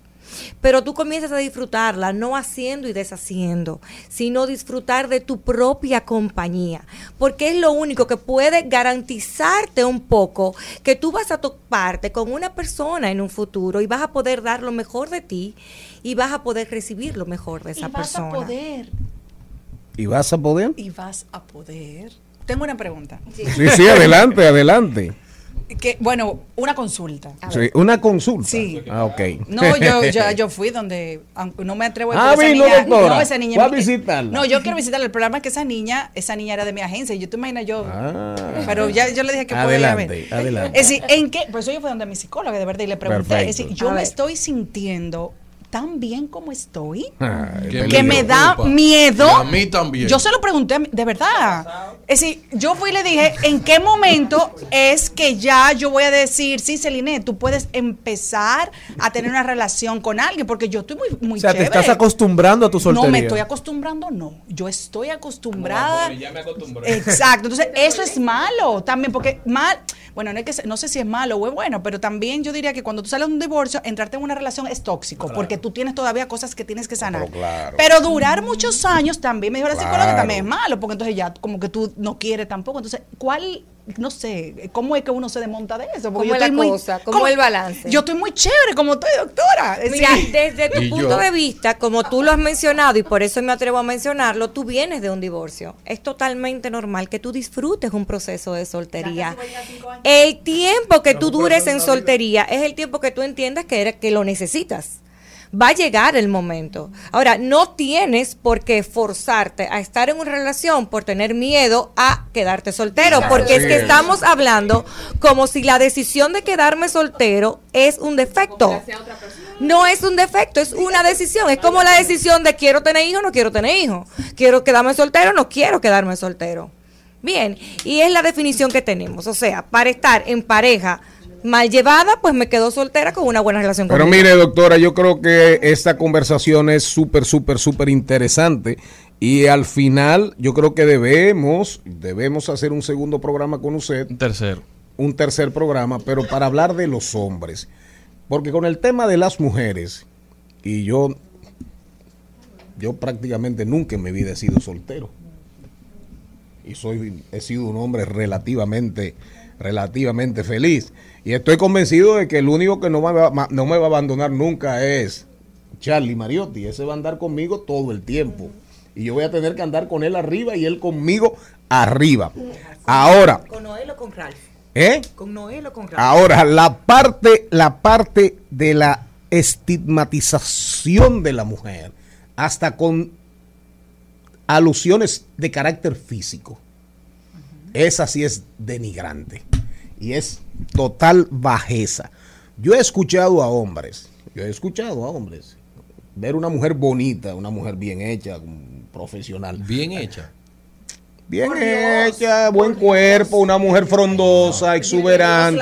Pero tú comienzas a disfrutarla no haciendo y deshaciendo, sino disfrutar de tu propia compañía, porque es lo único que puede garantizarte un poco que tú vas a toparte con una persona en un futuro y vas a poder dar lo mejor de ti y vas a poder recibir lo mejor de esa y vas persona. a poder, ¿Y vas a poder? y vas a poder. Tengo una pregunta. Sí, sí, adelante, adelante. Que, bueno, una consulta. Sí, una consulta. Sí. Ah, ok. No, yo, yo, yo fui donde, aunque no me atrevo Ah, porque esa vino, niña, doctora. no, esa niña Fue a me- visitarla. No, yo quiero visitarla. El problema es que esa niña, esa niña era de mi agencia. Y yo te imaginas yo. Ah. Pero ya yo le dije que puede ir a ver. Adelante, adelante. Es decir, ¿en qué? Por eso yo fui donde mi psicóloga, de verdad, y le pregunté. Perfecto. Es decir, yo A me ver. estoy sintiendo tan bien como estoy. Ay, Que me da miedo. Y a mí también. Yo se lo pregunté, a mí, de verdad. Es decir, yo fui y le dije, ¿en qué momento es que ya yo voy a decir, sí, Celine, tú puedes empezar a tener una relación con alguien? Porque yo estoy muy, muy O sea, te chévere. estás acostumbrando a tu soltería. No me estoy acostumbrando, no. Yo estoy acostumbrada. ya me acostumbré. Exacto. Entonces, eso es malo también, porque mal, bueno, no, es que, no sé si es malo o es bueno, pero también yo diría que cuando tú sales de un divorcio, entrarte en una relación es tóxico, porque tú tienes todavía cosas que tienes que sanar. Pero durar muchos años también, me dijo la psicóloga, Claro. también es malo, porque entonces ya como que tú no quieres tampoco. Entonces, ¿cuál, no sé, cómo es que uno se desmonta de eso? Porque ¿Cómo es la muy- cosa? ¿Cómo es el balance? Yo estoy muy chévere como estoy, doctora. Es Mira, decir- desde tu punto yo- de vista, como tú lo has mencionado y por eso me atrevo a mencionarlo, tú vienes de un divorcio. Es totalmente normal que tú disfrutes un proceso de soltería. El tiempo que tú dures en soltería es el tiempo que tú entiendas que, eres- que lo necesitas. Va a llegar el momento. Ahora, no tienes por qué forzarte a estar en una relación por tener miedo a quedarte soltero, porque es que es. estamos hablando como si la decisión de quedarme soltero es un defecto. No es un defecto, es una decisión. Es como la decisión de quiero tener hijos o no quiero tener hijos. Quiero quedarme soltero o no quiero quedarme soltero. Bien, y es la definición que tenemos. O sea, para estar en pareja mal llevada, pues me quedo soltera con una buena relación Pero conmigo. mire, doctora, yo creo que esta conversación es súper, súper, súper interesante. Y al final, yo creo que debemos, debemos hacer un segundo programa con usted. Un tercer. Un tercer programa, pero para hablar de los hombres. Porque con el tema de las mujeres, y yo, yo prácticamente nunca en mi vida he sido soltero. Y soy, he sido un hombre relativamente, relativamente feliz. Y estoy convencido de que el único que no me va, no me va a abandonar nunca es Charlie Mariotti. Ese va a andar conmigo todo el tiempo. Y yo voy a tener que andar con él arriba y él conmigo arriba. Ahora, ¿Con Noel o con Ralph? ¿eh? ¿Con Noel o con Ralph? Ahora, la parte, la parte de la estigmatización de la mujer, hasta con alusiones de carácter físico, esa sí es denigrante y es total bajeza. Yo he escuchado a hombres, yo he escuchado a hombres ver una mujer bonita, una mujer bien hecha, profesional. Bien hecha. Bien hecha, buen cuerpo, una mujer frondosa, exuberante.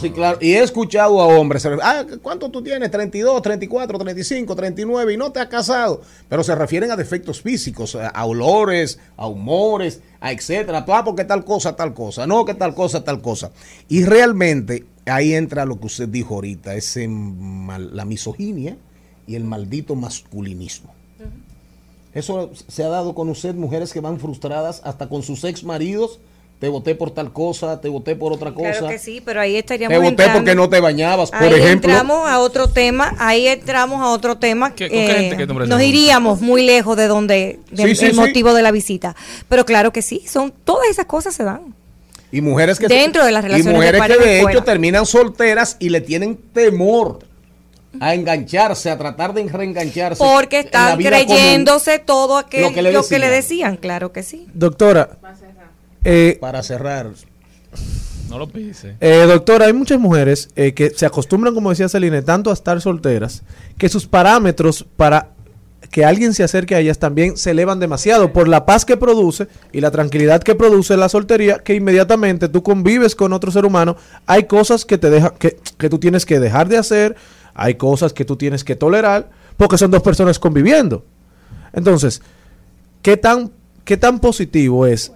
Sí, claro. Y he escuchado a hombres, ah, ¿cuánto tú tienes? 32, 34, 35, 39 y no te has casado. Pero se refieren a defectos físicos, a, a olores, a humores, a etcétera. Ah, porque tal cosa, tal cosa. No, que tal cosa, tal cosa. Y realmente ahí entra lo que usted dijo ahorita, ese mal- la misoginia y el maldito masculinismo. Eso se ha dado con usted, mujeres que van frustradas hasta con sus ex maridos. Te voté por tal cosa, te voté por otra cosa. Claro que sí, pero ahí estaríamos Te voté entrando- porque no te bañabas, por ejemplo. entramos a otro tema, ahí entramos a otro tema. ¿Qué- qué eh, me nos iríamos muy lejos de donde del Sí, sí, el sí. motivo de la visita. Pero claro que sí, son todas esas cosas se dan. Y mujeres que Dentro de las relaciones y mujeres de que de hecho fuera. terminan solteras y le tienen temor a engancharse, a tratar de reengancharse. Porque en la están vida creyéndose todo aquello Lo que le lo que le decían. decían, claro que sí. Doctora, eh, Para cerrar. No lo pise. Eh, doctora, hay muchas mujeres eh, que se acostumbran, como decía Celine, tanto a estar solteras, que sus parámetros para que alguien se acerque a ellas también se elevan demasiado por la paz que produce y la tranquilidad que produce la soltería, que inmediatamente tú convives con otro ser humano, hay cosas que te deja, que, que tú tienes que dejar de hacer, hay cosas que tú tienes que tolerar, porque son dos personas conviviendo. Entonces, ¿qué tan, qué tan positivo es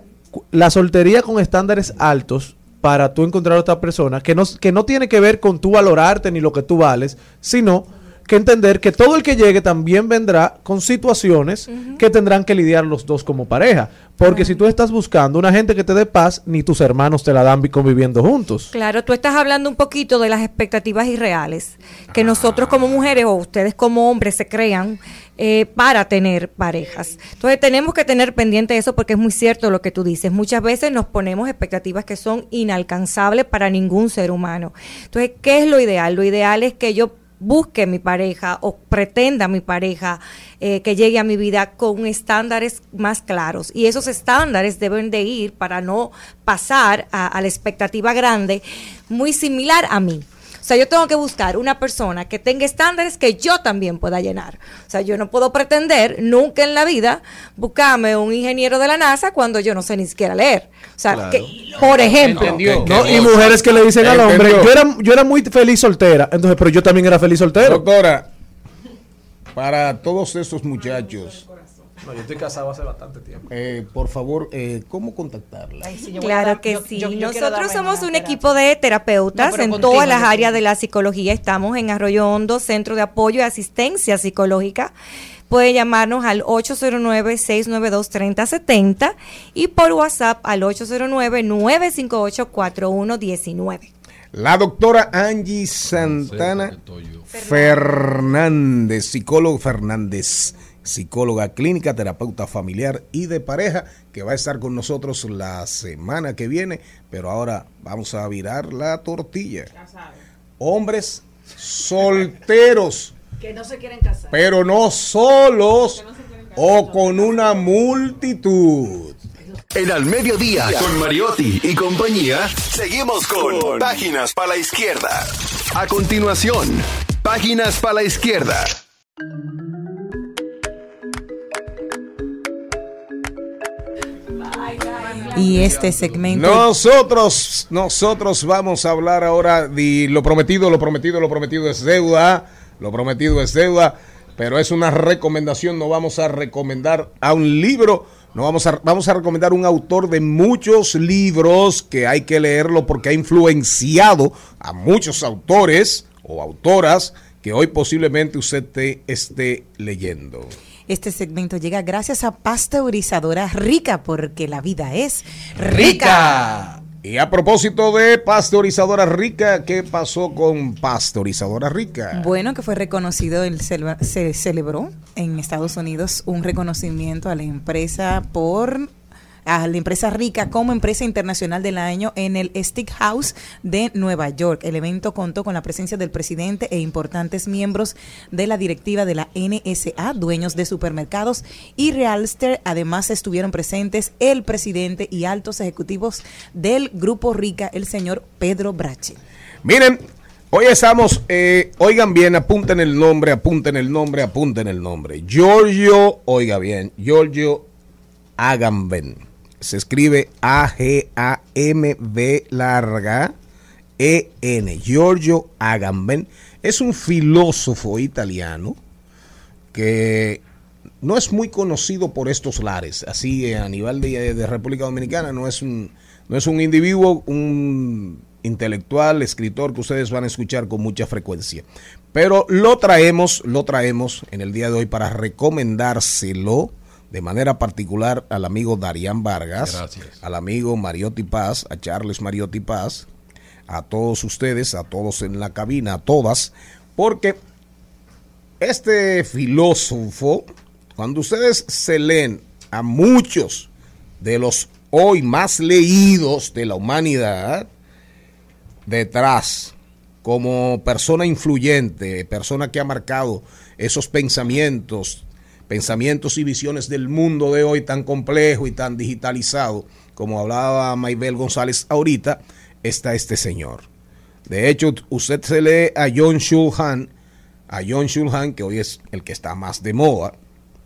la soltería con estándares altos para tú encontrar a otra persona que no, que no tiene que ver con tú valorarte ni lo que tú vales, sino que entender que todo el que llegue también vendrá con situaciones que tendrán que lidiar los dos como pareja. Porque si tú estás buscando una gente que te dé paz, ni tus hermanos te la dan vi- conviviendo juntos. Claro, tú estás hablando un poquito de las expectativas irreales que nosotros como mujeres o ustedes como hombres se crean eh, para tener parejas. Entonces tenemos que tener pendiente eso porque es muy cierto lo que tú dices. Muchas veces nos ponemos expectativas que son inalcanzables para ningún ser humano. Entonces, ¿qué es lo ideal? Lo ideal es que yo busque mi pareja o pretenda mi pareja eh, que llegue a mi vida con estándares más claros y esos estándares deben de ir para no pasar a, a la expectativa grande muy similar a mí. O sea, yo tengo que buscar una persona que tenga estándares que yo también pueda llenar. O sea, yo no puedo pretender nunca en la vida buscarme un ingeniero de la NASA cuando yo no sé ni siquiera leer. O sea, Claro. que, por ejemplo, No, y mujeres que le dicen al hombre, yo era, yo era muy feliz soltera, entonces, pero yo también era feliz soltero. Doctora, para todos estos muchachos, No, yo estoy casado hace bastante tiempo. eh, por favor, eh, ¿cómo contactarla? Claro que sí. Nosotros somos un equipo de terapeutas No, en contigo, todas las yo áreas de la psicología. Estamos en Arroyo Hondo, Centro de Apoyo y Asistencia Psicológica. Puede llamarnos al 809-692-3070 y por WhatsApp al 809-958-4119. La doctora Angie Santana Fernández, psicólogo Fernández, psicóloga clínica, terapeuta familiar y de pareja, que va a estar con nosotros la semana que viene, pero ahora vamos a virar la tortilla. Hombres solteros, Que no se quieren casar. pero no solos o con una multitud. En Al Mediodía, con Mariotti y compañía, seguimos con Páginas para la Izquierda. A continuación, Páginas para la Izquierda. Y este segmento. Nosotros, nosotros vamos a hablar ahora de lo prometido, lo prometido, lo prometido es deuda, lo prometido es deuda, pero es una recomendación, no vamos a recomendar a un libro, no vamos a, vamos a recomendar un autor de muchos libros que hay que leerlo porque ha influenciado a muchos autores o autoras que hoy posiblemente usted te esté leyendo. Este segmento llega gracias a Pasteurizadora Rica, porque la vida es rica. Y a propósito de pasteurizadora rica, ¿qué pasó con pasteurizadora rica? Bueno, que fue reconocido, el se celebró en Estados Unidos un reconocimiento a la empresa por a la empresa rica como empresa internacional del año en el Stick House de Nueva York. El evento contó con la presencia del presidente e importantes miembros de la directiva de la NSA, dueños de supermercados y Realster. Además estuvieron presentes el presidente y altos ejecutivos del grupo Rica, el señor Pedro Brache. Miren, hoy estamos, eh, oigan bien, apunten el nombre, apunten el nombre, apunten el nombre. Giorgio, oiga bien, Giorgio Agamben. Se escribe A-G-A-M-B larga E-N. Giorgio Agamben es un filósofo italiano que no es muy conocido por estos lares, así a nivel de, de República Dominicana, no es un, no es un individuo, un intelectual, escritor que ustedes van a escuchar con mucha frecuencia. Pero lo traemos, lo traemos en el día de hoy para recomendárselo de manera particular al amigo Darían Vargas, Gracias. al amigo Mariotti Paz, a Charles Mariotti Paz, a todos ustedes, a todos en la cabina, a todas, porque este filósofo, cuando ustedes se leen a muchos de los hoy más leídos de la humanidad, detrás, como persona influyente, persona que ha marcado esos pensamientos, pensamientos y visiones del mundo de hoy tan complejo y tan digitalizado, como hablaba Maybel González ahorita, está este señor. De hecho, usted se lee a John Shulhan, a John Shulhan, que hoy es el que está más de moda,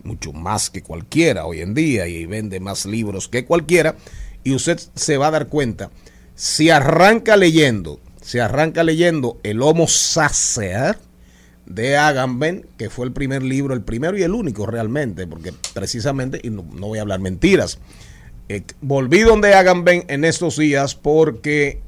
mucho más que cualquiera hoy en día y vende más libros que cualquiera, y usted se va a dar cuenta, si arranca leyendo, se arranca leyendo El Homo Sacer de Agamben, que fue el primer libro, el primero y el único realmente, porque precisamente, y no, no voy a hablar mentiras, eh, volví donde Agamben en estos días porque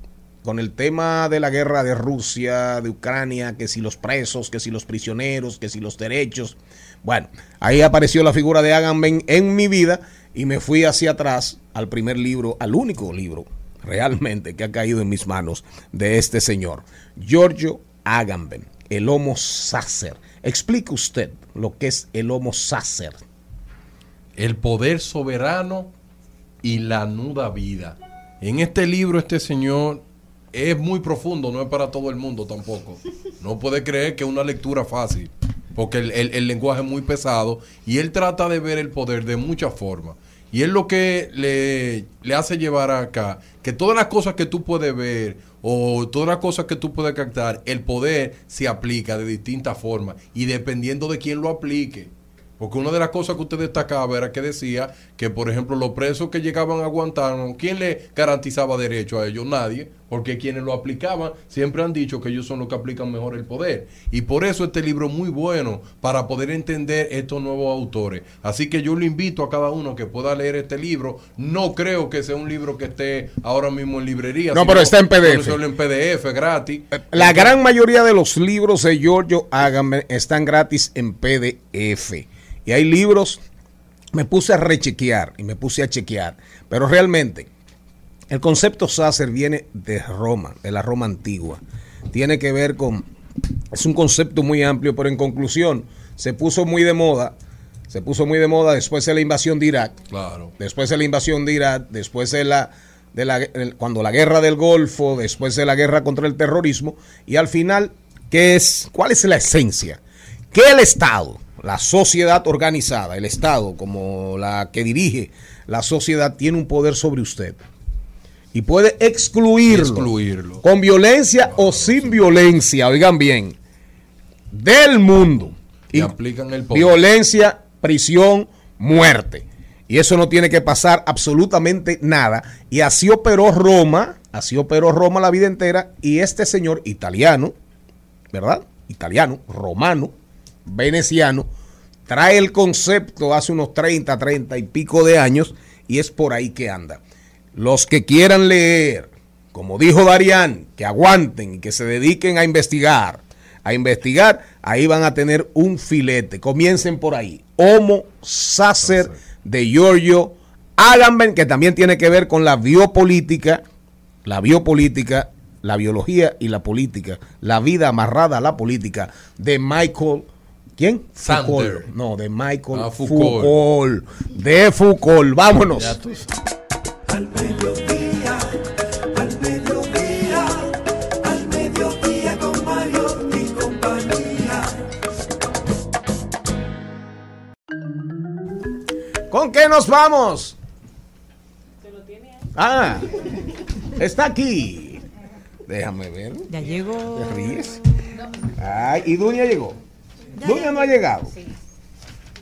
con el tema de la guerra de Rusia, de Ucrania, que si los presos, que si los prisioneros, que si los derechos. Bueno, ahí apareció la figura de Agamben en mi vida y me fui hacia atrás al primer libro, al único libro realmente que ha caído en mis manos de este señor, Giorgio Agamben, el Homo Sacer. Explique usted lo que es el Homo Sacer. El poder soberano y la nuda vida. En este libro este señor es muy profundo, no es para todo el mundo tampoco. No puede creer que es una lectura fácil, porque el, el- el lenguaje es muy pesado y él trata de ver el poder de muchas formas. Y es lo que le, le hace llevar acá, que todas las cosas que tú puedes ver o todas las cosas que tú puedes captar, el poder se aplica de distintas formas y dependiendo de quién lo aplique. Porque una de las cosas que usted destacaba era que decía que, por ejemplo, los presos que llegaban a Guantánamo, ¿quién le garantizaba derecho a ellos? Nadie, porque quienes lo aplicaban siempre han dicho que ellos son los que aplican mejor el poder. Y por eso este libro es muy bueno para poder entender estos nuevos autores. Así que yo lo invito a cada uno que pueda leer este libro. No creo que sea un libro que esté ahora mismo en librería. No, pero está en PDF. solo en PDF, gratis. La gran mayoría de los libros de Giorgio Agamben están gratis en PDF. Y hay libros, me puse a rechequear y me puse a chequear, pero realmente el concepto Sacer viene de Roma, de la Roma antigua. Tiene que ver con, es un concepto muy amplio, pero en conclusión, se puso muy de moda, se puso muy de moda después de la invasión de Irak, Claro. después de la invasión de Irak, después de la, de la el- cuando la guerra del Golfo, después de la guerra contra el terrorismo, y al final, ¿qué es, ¿cuál es la esencia? Que el Estado, la sociedad organizada, el Estado como la que dirige la sociedad, tiene un poder sobre usted. Y puede excluirlo, Excluirlo. con violencia o sin violencia, oigan bien, del mundo. Y aplican el poder. Violencia, prisión, muerte. Y eso no tiene que pasar absolutamente nada. Y así operó Roma, así operó Roma la vida entera. Y este señor italiano, ¿verdad? Italiano, romano, veneciano, trae el concepto hace unos 30, 30 y pico de años y es por ahí que anda. Los que quieran leer, como dijo Darían, que aguanten y que se dediquen a investigar, a investigar, ahí van a tener un filete. Comiencen por ahí. Homo Sacer de Giorgio Agamben, que también tiene que ver con la biopolítica, la biopolítica, la biología y la política, la vida amarrada a la política de Michael. ¿Quién? Sander. Foucault. No, de Michael Ah, Foucault. Foucault. De Foucault. Vámonos. Al mediodía, al mediodía, al mediodía con Mario y compañía. ¿Con qué nos vamos? Ah, está aquí. Déjame ver. Ya llegó. ¿Te ríes? Ay, y Dunia llegó. Dunia no ha llegado.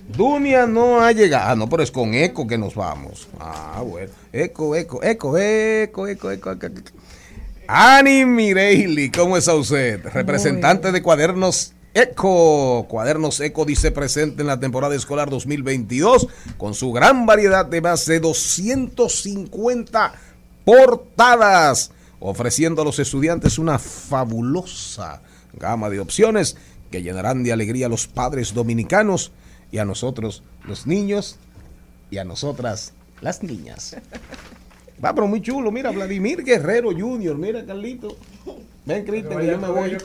Dunia no ha llegado. Ah, no, pero es con eco que nos vamos. Ah, bueno. Eco, eco, eco, eco, eco, eco, eco. eco. Ani Mireili, ¿cómo está usted? Representante de Cuadernos Eco. Cuadernos Eco dice presente en la temporada escolar 2022 con su gran variedad de más de 250 portadas, ofreciendo a los estudiantes una fabulosa gama de opciones que llenarán de alegría a los padres dominicanos y a nosotros los niños y a nosotras las niñas. Va, pero muy chulo. Mira, Vladimir Guerrero Jr. Mira, Carlito. Ven, Cristian, que yo me voy.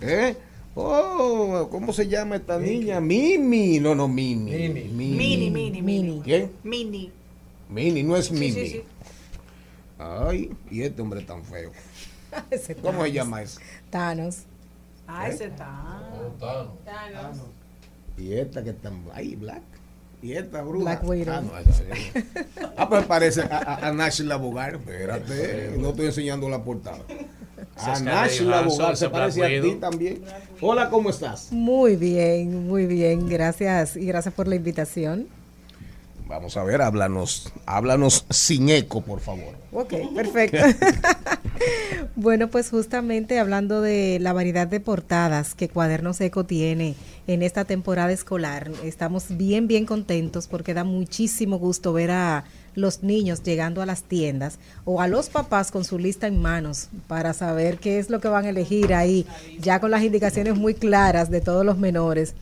¿Eh? Oh, ¿cómo se llama esta niña? Mimi. No, no, Mimi. Mimi. Mini, mini, mini. ¿Quién? Mini. Mini, no es Sí, Mimi. sí, sí. Ay, y este hombre tan feo. ¿Cómo se llama ese? Thanos. Ah, ese está. Y esta que está. Ay, Black. Y esta bruja. Black. Ah, no. Ah, pues parece a, a, a Nash Labogar. Espérate, no estoy enseñando la portada. A Nash Labogar, se parece a ti también. Hola, ¿cómo estás? Muy bien, muy bien. Gracias y gracias por la invitación. Vamos a ver, háblanos, háblanos sin eco, por favor. Ok, perfecto. bueno, pues justamente hablando de la variedad de portadas que Cuadernos Eco tiene en esta temporada escolar, estamos bien, bien contentos porque da muchísimo gusto ver a, los niños llegando a las tiendas o a los papás con su lista en manos para saber qué es lo que van a elegir ahí, ya con las indicaciones muy claras de todos los menores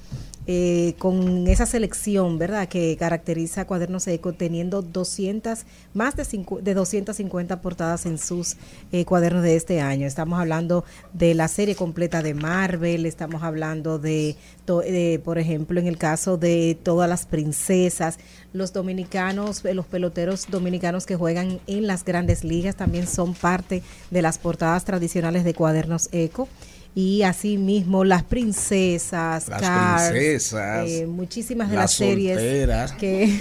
eh, con esa selección, ¿verdad?, que caracteriza Cuadernos Eco, teniendo 200, más de, de 250 portadas en sus eh, cuadernos de este año. Estamos hablando de la serie completa de Marvel, estamos hablando de, de, por ejemplo, en el caso de todas las princesas, los dominicanos, eh, los peloteros dominicanos que juegan en las grandes ligas también son parte de las portadas tradicionales de Cuadernos Eco y asimismo las princesas, Las Cars, princesas, eh, muchísimas de las las, series solteras. que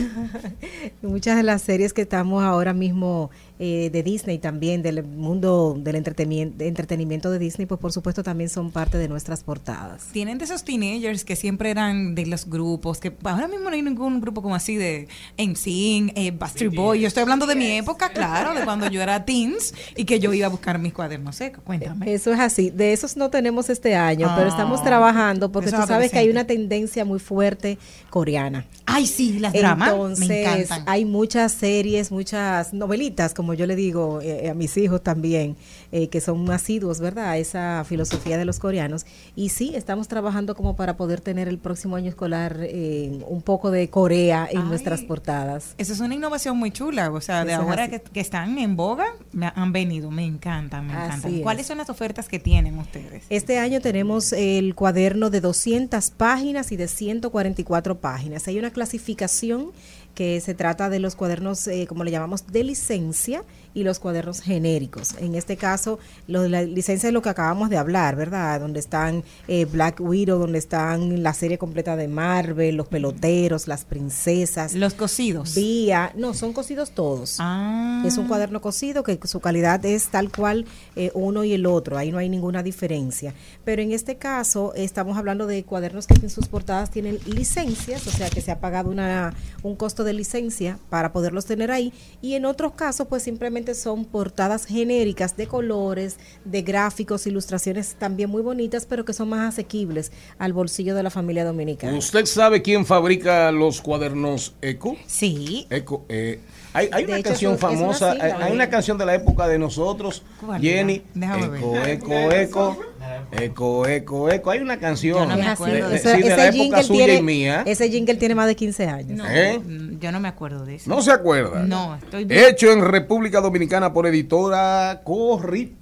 muchas de las series que estamos ahora mismo eh, de Disney también del mundo del entretenimiento, de entretenimiento de Disney, pues por supuesto también son parte de nuestras portadas. Tienen de esos teenagers que siempre eran de los grupos, que ahora mismo no hay ningún grupo como así de NSYNC, eh, Bastard Boy. Yo estoy hablando de mi época, claro, de cuando yo era teens y que yo iba a buscar mis cuadernos secos. Cuéntame. Eso es así. De esos no tenemos este año, pero estamos Ah, trabajando porque tú sabes que hay una tendencia muy fuerte coreana. Ay, sí, las dramas me Entonces, encantan. hay muchas series, muchas novelitas, como yo le digo eh, a mis hijos también, eh, que son asiduos, ¿verdad? A esa filosofía de los coreanos. Y sí, estamos trabajando como para poder tener el próximo año escolar eh, un poco de Corea en Ay. nuestras portadas. Eso es una innovación muy chula, o sea, de Eso ahora que, que están en boga, me han venido, me encantan, me encantan. es. ¿Cuáles son las ofertas que tienen ustedes? Este año tenemos el cuaderno de 200 páginas y de 144 páginas. Hay una clasificación que se trata de los cuadernos, eh, como le llamamos, de licencia y los cuadernos genéricos. En este caso, lo de la licencia es lo que acabamos de hablar, ¿verdad? Donde están eh, Black Widow, donde están la serie completa de Marvel, los peloteros, las princesas. Los cosidos. Vía, no, son cosidos todos. Ah. Es un cuaderno cosido que su calidad es tal cual eh, uno y el otro, ahí no hay ninguna diferencia. Pero en este caso estamos hablando de cuadernos que en sus portadas tienen licencias, o sea que se ha pagado una, un costo de licencia para poderlos tener ahí. Y en otros casos pues simplemente son portadas genéricas de colores, de gráficos, ilustraciones también muy bonitas, pero que son más asequibles al bolsillo de la familia dominicana. ¿Usted sabe quién fabrica los cuadernos Eco? Sí. Eco, eh, hay, hay una hecho, canción una famosa, sigla, hay, hay ¿eh? una canción de la época de nosotros, ¿Cuál Jenny, Eco. Eco, Eco, Eco, Eco, Eco, hay una canción no me acuerdo de, de sí, Ese- de la época suya tiene- y mía. Ese jingle tiene más de 15 años. ¿Eh? Mm, Yo no me acuerdo de eso. ¿No se acuerda? No, estoy bien. Hecho en República Dominicana por editora Corripio.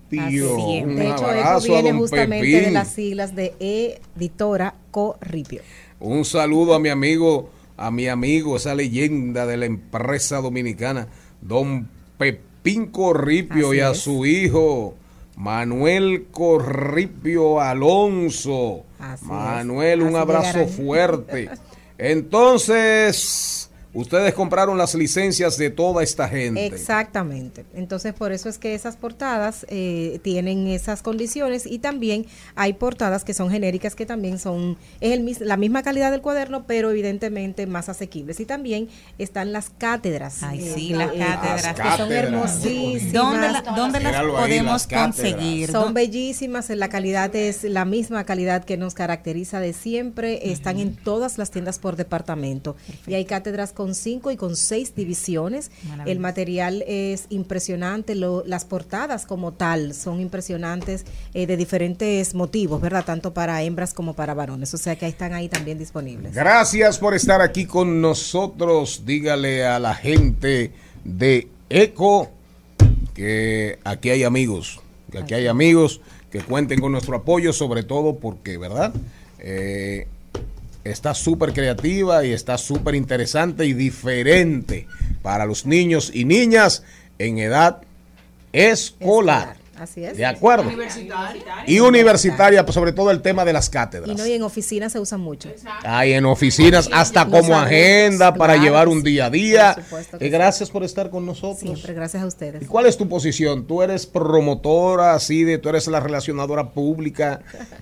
Un De hecho, eso a viene justamente Pepín. de las siglas de Editora Corripio. Un saludo a mi amigo, a mi amigo, esa leyenda de la empresa dominicana, don Pepín Corripio Así y a es. su hijo Manuel Corripio Alonso. Así Manuel, un abrazo llegarán. fuerte. Entonces, ustedes compraron las licencias de toda esta gente. Exactamente. Entonces, por eso es que esas portadas eh, tienen esas condiciones y también hay portadas que son genéricas que también son es el, la misma calidad del cuaderno, pero evidentemente más asequibles. Y también están las cátedras. Ay, eh, sí, las eh, cátedras. que son hermosísimas. ¿Dónde la- dónde las ahí, podemos las conseguir? Son bellísimas, la calidad es la misma calidad que nos caracteriza de siempre. Están en todas las tiendas por departamento. Y hay cátedras con cinco y con seis divisiones. El material es impresionante. lo- las portadas como tal son impresionantes eh, de diferentes motivos, ¿verdad? Tanto para hembras como para varones. O sea que ahí están ahí también disponibles. Gracias por estar aquí con nosotros. Dígale a la gente de ECO que aquí hay amigos, que aquí hay amigos que cuenten con nuestro apoyo, sobre todo porque, ¿verdad? Eh, está súper creativa y está súper interesante y diferente para los niños y niñas en edad escolar. Así es. De acuerdo. Y universitaria, pues, sobre todo el tema de las cátedras. Y no, y en oficinas se usan mucho. Hay en oficinas hasta Los como agenda para claro llevar un sí, día a día. por supuesto Eh, sí. gracias por estar con nosotros. Siempre, gracias a ustedes. ¿Y cuál es tu posición? ¿Tú eres promotora, así de, tú eres la relacionadora pública?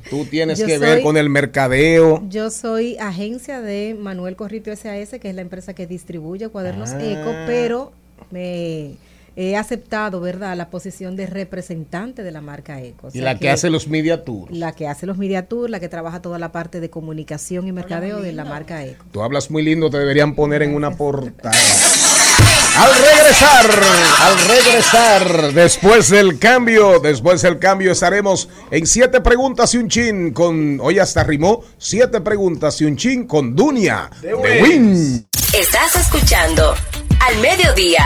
¿Tú tienes que ver con el mercadeo? Yo soy agencia de Manuel Corripio SAS, que es la empresa que distribuye cuadernos Ah. Eco, pero me he aceptado, ¿verdad?, la posición de representante de la marca Eco. O Y la que, hace los media tours. La que hace los media tours, la que trabaja toda la parte de comunicación y mercadeo de la marca Eco. Tú hablas muy lindo, te deberían poner en una portada. Al regresar, al regresar, después del cambio, después del cambio estaremos en siete preguntas y un chin con, hoy hasta rimó, siete preguntas y un chin con Dunia de Win. Estás escuchando Al Mediodía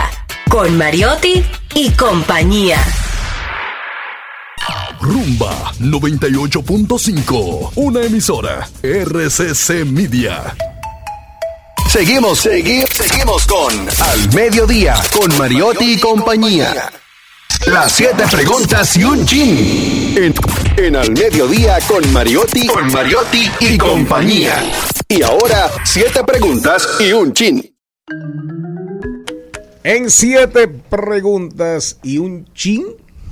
con Mariotti y compañía. Rumba 98.5. Una emisora. RCC Media. Seguimos, seguimos, seguimos con Al Mediodía con Mariotti y compañía. Las siete preguntas y un chin. En, en Al Mediodía con Mariotti, con Mariotti y compañía. Y ahora, siete preguntas y un chin. En siete preguntas y un chin,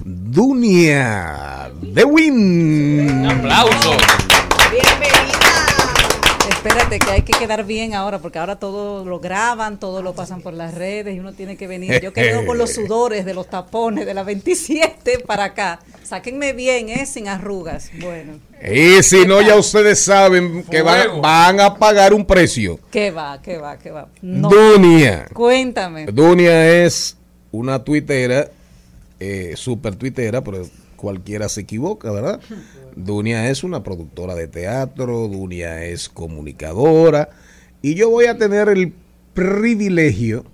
Dunia de Win. aplauso. Espérate, que hay que quedar bien ahora, porque ahora todo lo graban, todo lo pasan por las redes y uno tiene que venir. Yo quedo con los sudores de los tapones de la 27 para acá. Sáquenme bien, ¿eh? Sin arrugas. Bueno, Y si no, ya ustedes saben que van, van a pagar un precio. ¿qué va? ¿Qué va? ¿Qué va? No. Dunia. Cuéntame. Dunia es una tuitera, eh, super tuitera, pero cualquiera se equivoca, ¿verdad? Dunia es una productora de teatro, Dunia es comunicadora, y yo voy a tener el privilegio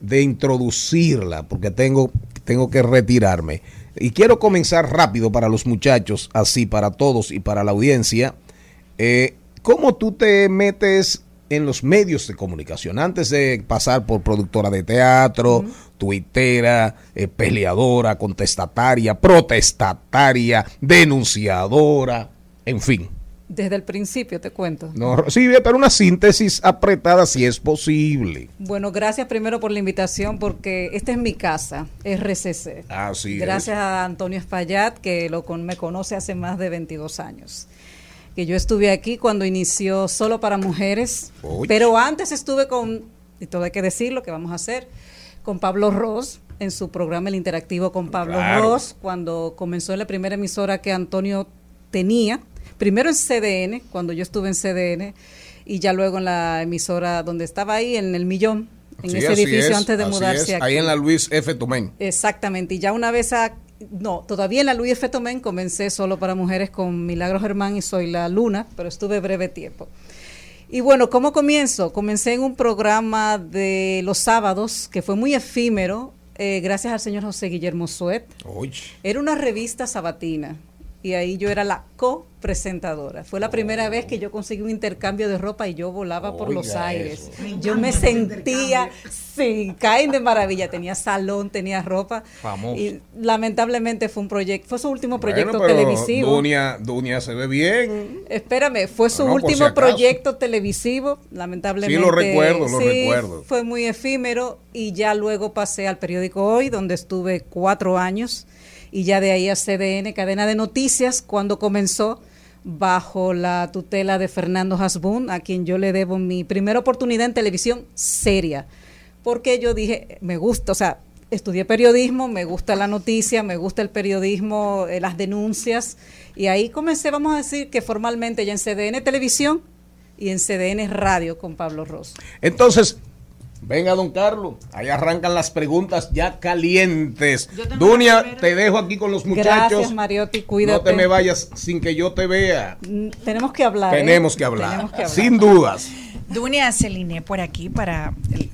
de introducirla, porque tengo, tengo que retirarme. Y quiero comenzar rápido para los muchachos, así para todos y para la audiencia. Eh, ¿Cómo tú te metes en los medios de comunicación? Antes de pasar por productora de teatro, tuitera, eh, peleadora, contestataria, protestataria, denunciadora, en fin. Desde el principio te cuento. No, sí, pero una síntesis apretada si es posible. Bueno, gracias primero por la invitación, porque esta es mi casa, RCC. Así es. Gracias a Antonio Espaillat, que lo con- me conoce hace más de 22 años. Que yo estuve aquí cuando inició Solo para Mujeres, pero antes estuve con, y todo hay que decirlo, que vamos a hacer, con Pablo Ross en su programa El Interactivo con Pablo Claro. Ross, cuando comenzó en la primera emisora que Antonio tenía, primero en CDN, cuando yo estuve en CDN, y ya luego en la emisora donde estaba ahí, en el Millón, en Sí, ese edificio es, antes de mudarse es, aquí. Ahí en la Luis F. Tomén. Exactamente, y ya una vez a, no, todavía en la Luis F. Tomén comencé solo para mujeres con Milagros Germán y Soy la Luna, pero estuve breve tiempo. Y bueno, ¿cómo comienzo? Comencé en un programa de los sábados que fue muy efímero, eh, gracias al señor José Guillermo Suet. Era una revista sabatina y ahí yo era la co-presentadora. Fue la primera vez que yo conseguí un intercambio de ropa y yo volaba por los aires. eso. Yo me sentía, sí, caen de maravilla. Tenía salón, tenía ropa. Famoso. Y lamentablemente fue un proyecto, fue su último proyecto Bueno, pero televisivo. Dunia, Dunia se ve bien. Espérame, fue su No, último si proyecto televisivo, lamentablemente. Sí, lo recuerdo, lo sí, recuerdo. Fue muy efímero y ya luego pasé al periódico Hoy, donde estuve cuatro años, y ya de ahí a CDN, cadena de noticias, cuando comenzó bajo la tutela de Fernando Hasbun, a quien yo le debo mi primera oportunidad en televisión seria, porque yo dije, me gusta, o sea, estudié periodismo, me gusta la noticia, me gusta el periodismo, eh, las denuncias, y ahí comencé, vamos a decir que formalmente ya en CDN Televisión y en CDN Radio con Pablo Ross. Entonces, venga, don Carlos. Ahí arrancan las preguntas ya calientes. Dunia, te dejo aquí con los muchachos. Gracias, Mariotti, cuídate. No te me vayas sin que yo te vea. Mm, Tenemos que hablar. ¿eh? Tenemos que hablar. Tenemos que hablar. Sin dudas. Dunia Celine por aquí para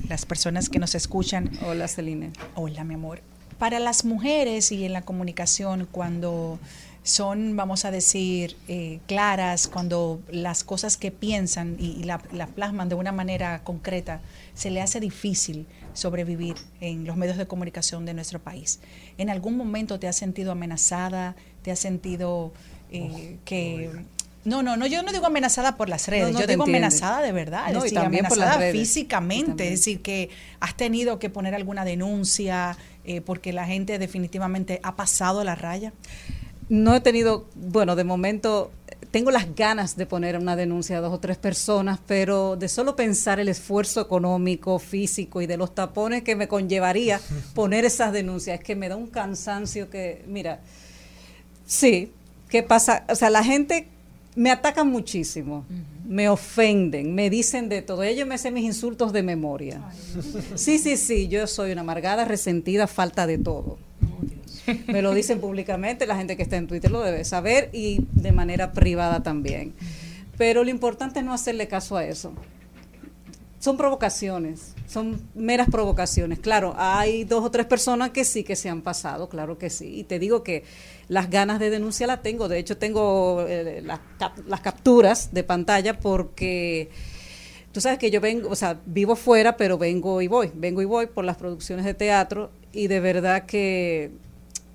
las personas que nos escuchan. Hola, Celine. Hola, mi amor. Para las mujeres y en la comunicación, cuando son, vamos a decir, eh, claras, cuando las cosas que piensan y, y la, la plasman de una manera concreta, se le hace difícil sobrevivir en los medios de comunicación de nuestro país. ¿En algún momento te has sentido amenazada? ¿Te has sentido eh, que... No, no, no, yo no digo amenazada por las redes, No, no yo digo amenazada de verdad, No, es decir, amenazada físicamente, es decir, que has tenido que poner alguna denuncia eh, porque la gente definitivamente ha pasado la raya. No he tenido, bueno, de momento tengo las ganas de poner una denuncia a dos o tres personas, pero de solo pensar el esfuerzo económico, físico y de los tapones que me conllevaría poner esas denuncias, es que me da un cansancio que, mira, sí, ¿qué pasa? O sea, la gente me atacan muchísimo, me ofenden, me dicen de todo. Ellos me hacen mis insultos de memoria. Sí, sí, sí, yo soy una amargada, resentida, falta de todo. Me lo dicen públicamente, la gente que está en Twitter lo debe saber y de manera privada también. Pero lo importante es no hacerle caso a eso. Son provocaciones, son meras provocaciones. Claro, hay dos o tres personas que sí que se han pasado, claro que sí. Y te digo que las ganas de denuncia las tengo. De hecho, tengo eh, las, las capturas de pantalla porque tú sabes que yo vengo, o sea, vivo fuera, pero vengo y voy, vengo y voy por las producciones de teatro y de verdad que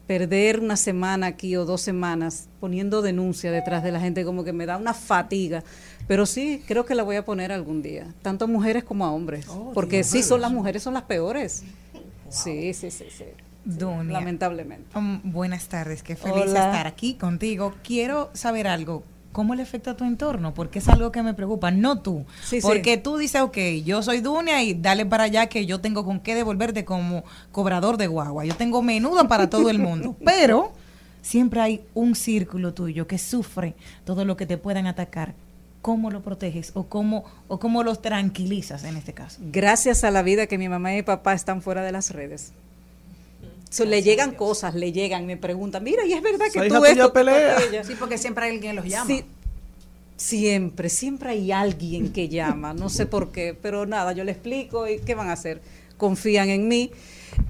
perder una semana aquí o dos semanas poniendo denuncia detrás de la gente como que me da una fatiga. Pero sí, creo que la voy a poner algún día, tanto a mujeres como a hombres, porque sí son las mujeres son las peores. Sí, sí, sí, sí. Dunia. Lamentablemente. Um, buenas tardes, qué feliz Hola. estar aquí contigo. Quiero saber algo. ¿Cómo le afecta a tu entorno? Porque es algo que me preocupa, no tú. Sí, sí. Porque tú dices, ok, yo soy Dunia y dale para allá que yo tengo con qué devolverte como cobrador de guagua. Yo tengo menudo para todo el mundo. Pero siempre hay un círculo tuyo que sufre todo lo que te puedan atacar. ¿Cómo lo proteges o cómo, o cómo los tranquilizas en este caso? Gracias a la vida que mi mamá y mi papá están fuera de las redes. So, le llegan cosas, le llegan, me preguntan, mira, y es verdad que tú esto, pelea. aquello?" Sí, porque siempre hay alguien los llama. Sí, siempre, siempre hay alguien que llama, no sé por qué, pero nada, yo le explico y qué van a hacer. Confían en mí.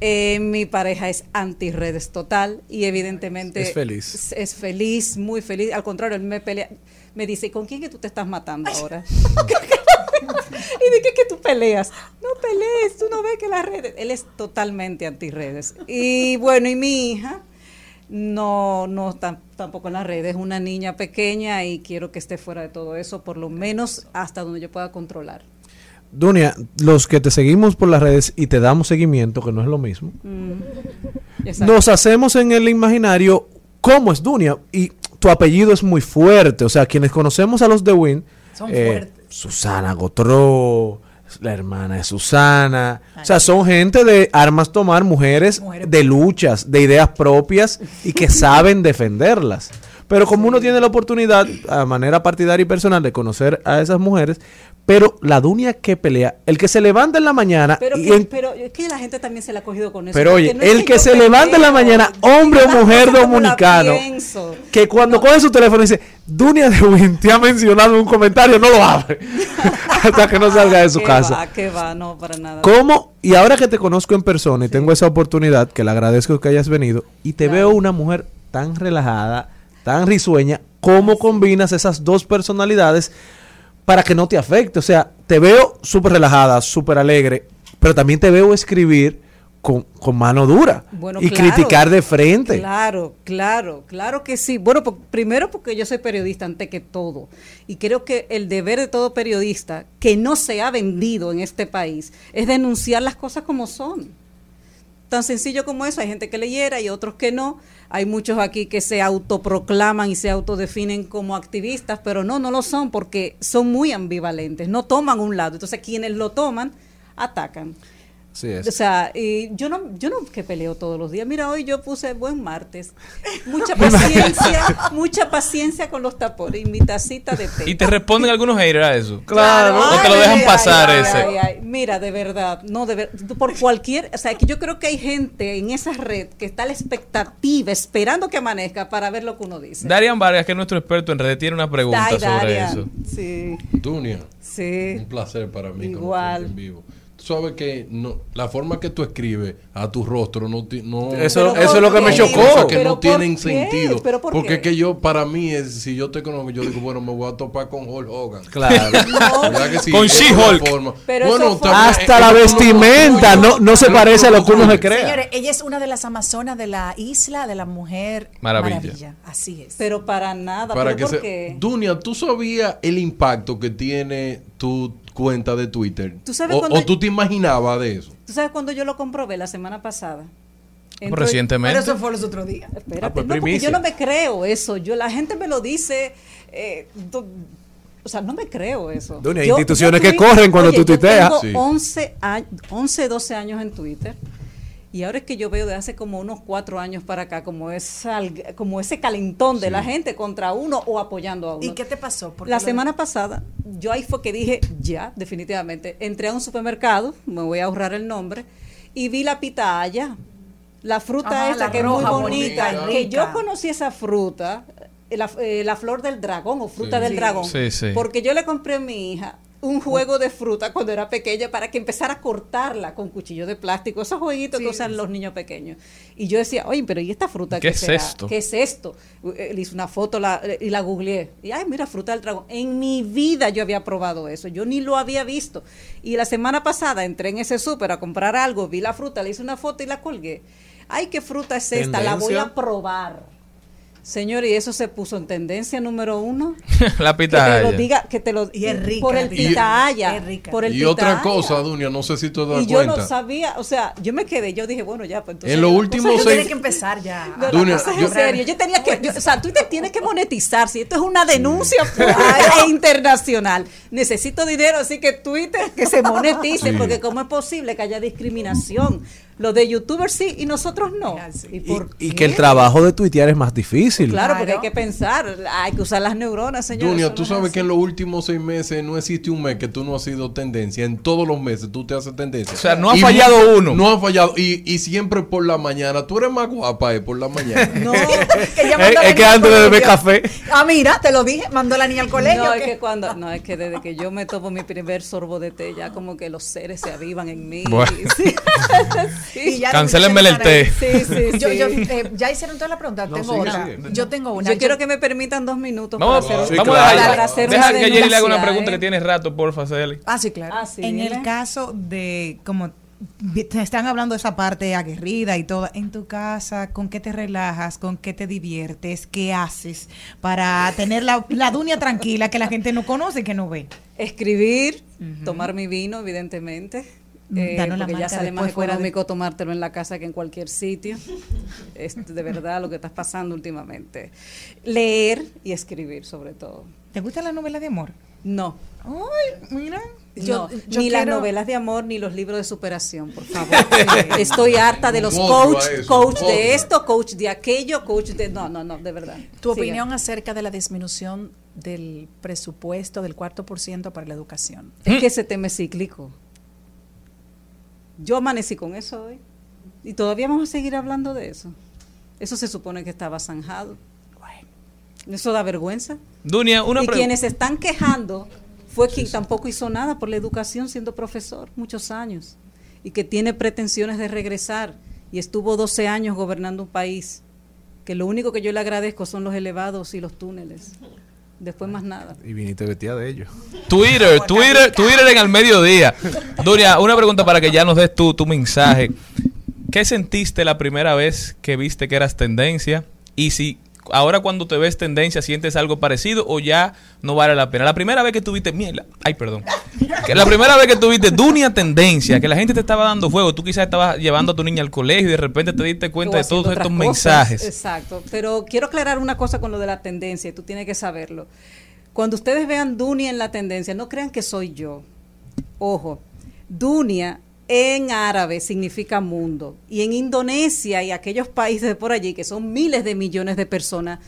Eh, mi pareja es anti-redes total y evidentemente Es feliz. Es, es feliz, muy feliz. Al contrario, él me pelea, me dice, ¿y con quién que tú te estás matando ahora? ¿Y de qué que tú peleas? No pelees, tú no ves que las redes. Él es totalmente anti-redes. Y bueno, y mi hija no, no está tampoco en las redes, es una niña pequeña y quiero que esté fuera de todo eso, por lo menos hasta donde yo pueda controlar. Dunia, los que te seguimos por las redes y te damos seguimiento, que no es lo mismo, Mm. Nos hacemos en el imaginario cómo es Dunia y tu apellido es muy fuerte. O sea, quienes conocemos a los de Win, Son eh, fuertes. Susana Gotró, la hermana de Susana, o sea, son gente de armas tomar, mujeres de luchas, de ideas propias y que saben defenderlas. Pero como uno tiene la oportunidad, a manera partidaria y personal, de conocer a esas mujeres, pero la Dunia que pelea, el que se levanta en la mañana Pero, y que, en- pero es que la gente también se la ha cogido con eso. pero oye, no el que, se levanta en la mañana, hombre o mujer dominicano, que cuando coge su teléfono dice, Dunia de Win te ha mencionado en un comentario, no lo abre hasta que no salga de su ¿Qué casa. va, qué va, no, para nada. ¿Cómo? Y ahora que te conozco en persona y tengo esa oportunidad, que le agradezco que hayas venido, y te veo una mujer tan relajada, tan risueña, ¿cómo combinas esas dos personalidades para que no te afecte? O sea, te veo súper relajada, súper alegre, pero también te veo escribir con, con mano dura Bueno, y claro. criticar de frente. Claro, claro, claro que sí. Bueno, primero porque yo soy periodista ante que todo. Y creo que el deber de todo periodista que no se ha vendido en este país es denunciar las cosas como son. Tan sencillo como eso. Hay gente que leyera y otros que no. Hay muchos aquí que se autoproclaman y se autodefinen como activistas, pero no, no lo son porque son muy ambivalentes. No toman un lado. Entonces, quienes lo toman, atacan. Así es. O sea, y yo no, yo no que peleo todos los días. Mira, hoy yo puse buen martes. Mucha paciencia, mucha paciencia con los tapones y mi tacita de té. Y te responden algunos haters a eso. Claro. No te lo dejan ay, pasar ay, ese. ay, ay. Mira, de verdad, no de ver- por cualquier, o sea, que yo creo que hay gente en esa red que está a la expectativa, esperando que amanezca para ver lo que uno dice. Darian Vargas, que es nuestro experto en redes, tiene una pregunta sobre Darian. eso. Sí. Dunia. Sí. Un placer para mí. Igual. En vivo. Sabes que no, la forma que tú escribes a tu rostro no, no Eso- eso es lo que me chocó. cosas que ¿Pero no tienen qué? sentido. ¿Pero por porque qué? es que yo, para mí, es, si yo te conozco, yo digo, bueno, me voy a topar con Hulk Hogan. Claro. ¿Verdad que sí? Con She-Hulk. bueno, fue- Hasta la vestimenta no, no se parece a lo que uno se crea. Señores, ella es una de las amazonas de la isla de la mujer Maravilla. Así es. Pero para nada, Para ¿pero que por se- qué? Dunia, ¿tú sabías el impacto que tiene tu cuenta de Twitter? ¿Tú sabes o, cuando- o tú te imaginabas de eso? ¿Tú sabes cuando yo lo comprobé la semana pasada? Pues recientemente. Pero eso fue los otros días. Espérate, Ah, pues no, porque primicia. yo no me creo eso. Yo la gente me lo dice. eh, do- o sea, no me creo eso. Dunia, hay Yo- instituciones yo que corren cuando oye, tú yo tuiteas. Tengo Sí. 11, años, 11, 12 años en Twitter. Y ahora es que yo veo de hace como unos cuatro años para acá, como, esa, como ese calentón de la gente contra uno o apoyando a uno. ¿Y qué te pasó? ¿Por qué La lo- semana pasada, yo ahí fue que dije, ya, definitivamente, entré a un supermercado, me voy a ahorrar el nombre, y vi la pitaya, la fruta Ajá, esta la que es muy bonita, bonita, que yo conocí esa fruta, eh, la, eh, la flor del dragón o fruta Sí. del Sí. dragón, Sí, sí. porque yo le compré a mi hija un juego de fruta cuando era pequeña para que empezara a cortarla con cuchillo de plástico, esos jueguitos que usan los niños pequeños. Y yo decía, oye, pero ¿y esta fruta ¿Qué es será? esto? ¿Qué es esto? Eh, Le hice una foto la- y la googleé. Y, ay, mira, fruta del dragón. En mi vida yo había probado eso. Yo ni lo había visto. Y la semana pasada entré en ese súper a comprar algo, vi la fruta, le hice una foto y la colgué. Ay, ¿qué fruta es esta? La voy a probar. Señor, y eso se puso en tendencia número uno. la Que te lo diga, que te lo Y es rica, por el pitaya, Es rica. por el Y otra cosa, Dunia, no sé si te das Y yo no sabía, o sea, yo me quedé, yo dije, bueno, ya, pues entonces. En los últimos Tú seis- tienes que empezar ya. No, la Dunia, cosa es yo- en serio. Yo tenía que, yo- o sea, Twitter tiene que monetizar. Si esto es una denuncia e internacional, necesito dinero, así que Twitter que se monetice, Sí. porque cómo es posible que haya discriminación. Los de YouTubers sí y nosotros no. ¿Y por Y qué? que el trabajo de tuitear es más difícil. Claro, porque hay que pensar, hay que usar las neuronas, señores. Dunia, tú sabes así. que en los últimos seis meses no existe un mes que tú no has sido tendencia. En todos los meses tú te haces tendencia. O sea, no ha Y fallado uno. No ha fallado. Y, y siempre por la mañana. Tú eres más guapa eh, por la mañana. No, Que ella Es, es que antes de beber café. Ah, mira, te lo dije, mandó la niña al colegio. No, es que cuando, no, es que desde que yo me tomo mi primer sorbo de té, ya como que los seres se avivan en mí. Bueno. Sí. Y ya Cancélenme el té. Sí, sí, Yo- sí. yo, eh, ya hicieron toda la pregunta. No, tengo sigue, otra. sigue. Yo tengo una. Yo quiero que me permitan dos minutos Vamos, para hacer, Sí, vamos claro. a dejar, para hacer deja una que Jerry le haga una pregunta ¿eh? que tiene rato, porfa, Celi. Ah, sí, claro. Ah, sí, en el caso de como te están hablando de esa parte aguerrida y todo, en tu casa, ¿con qué te relajas? ¿Con qué te diviertes? ¿Qué haces para tener la, la dunia tranquila que la gente no conoce, que no ve? Escribir, tomar mi vino, evidentemente. Eh, Danos la porque ya sale más después fuera de- económico tomártelo en la casa que en cualquier sitio. es de verdad lo que estás pasando últimamente. Leer y escribir, sobre todo. ¿Te gustan las novelas de amor? No. Ay, mira. Yo, Yo- yo ni las quiero- novelas de amor ni los libros de superación, por favor. Estoy harta de los coach, coach de esto, coach de aquello, coach de no, no, no, de verdad. Tu Siga. opinión acerca de la disminución del presupuesto del cuarto por ciento para la educación. Es que ese tema es cíclico. Yo amanecí con eso hoy. Y todavía vamos a seguir hablando de eso. Eso se supone que estaba zanjado. Eso da vergüenza. Dunia, una y quienes se están quejando fue quien tampoco hizo nada por la educación siendo profesor muchos años y que tiene pretensiones de regresar y estuvo 12 años gobernando un país que lo único que yo le agradezco son los elevados y los túneles. Después más nada. Y viniste vestida de ellos. Twitter, Twitter, Twitter en el mediodía. Dunia, una pregunta para que ya nos des tu, tu mensaje. ¿Qué sentiste la primera vez que viste que eras tendencia? Y si ahora cuando te ves tendencia sientes algo parecido o ya no vale la pena. La primera vez que tuviste mierda, ay perdón, que la primera vez que tuviste Dunia tendencia, que la gente te estaba dando fuego, tú quizás estabas llevando a tu niña al colegio y de repente te diste cuenta de todos estos cosas. mensajes. Exacto. Pero quiero aclarar una cosa con lo de la tendencia y tú tienes que saberlo. Cuando ustedes vean Dunia en la tendencia, no crean que soy yo. Ojo, Dunia en árabe significa mundo. Y en Indonesia y aquellos países por allí, que son miles de millones de personas,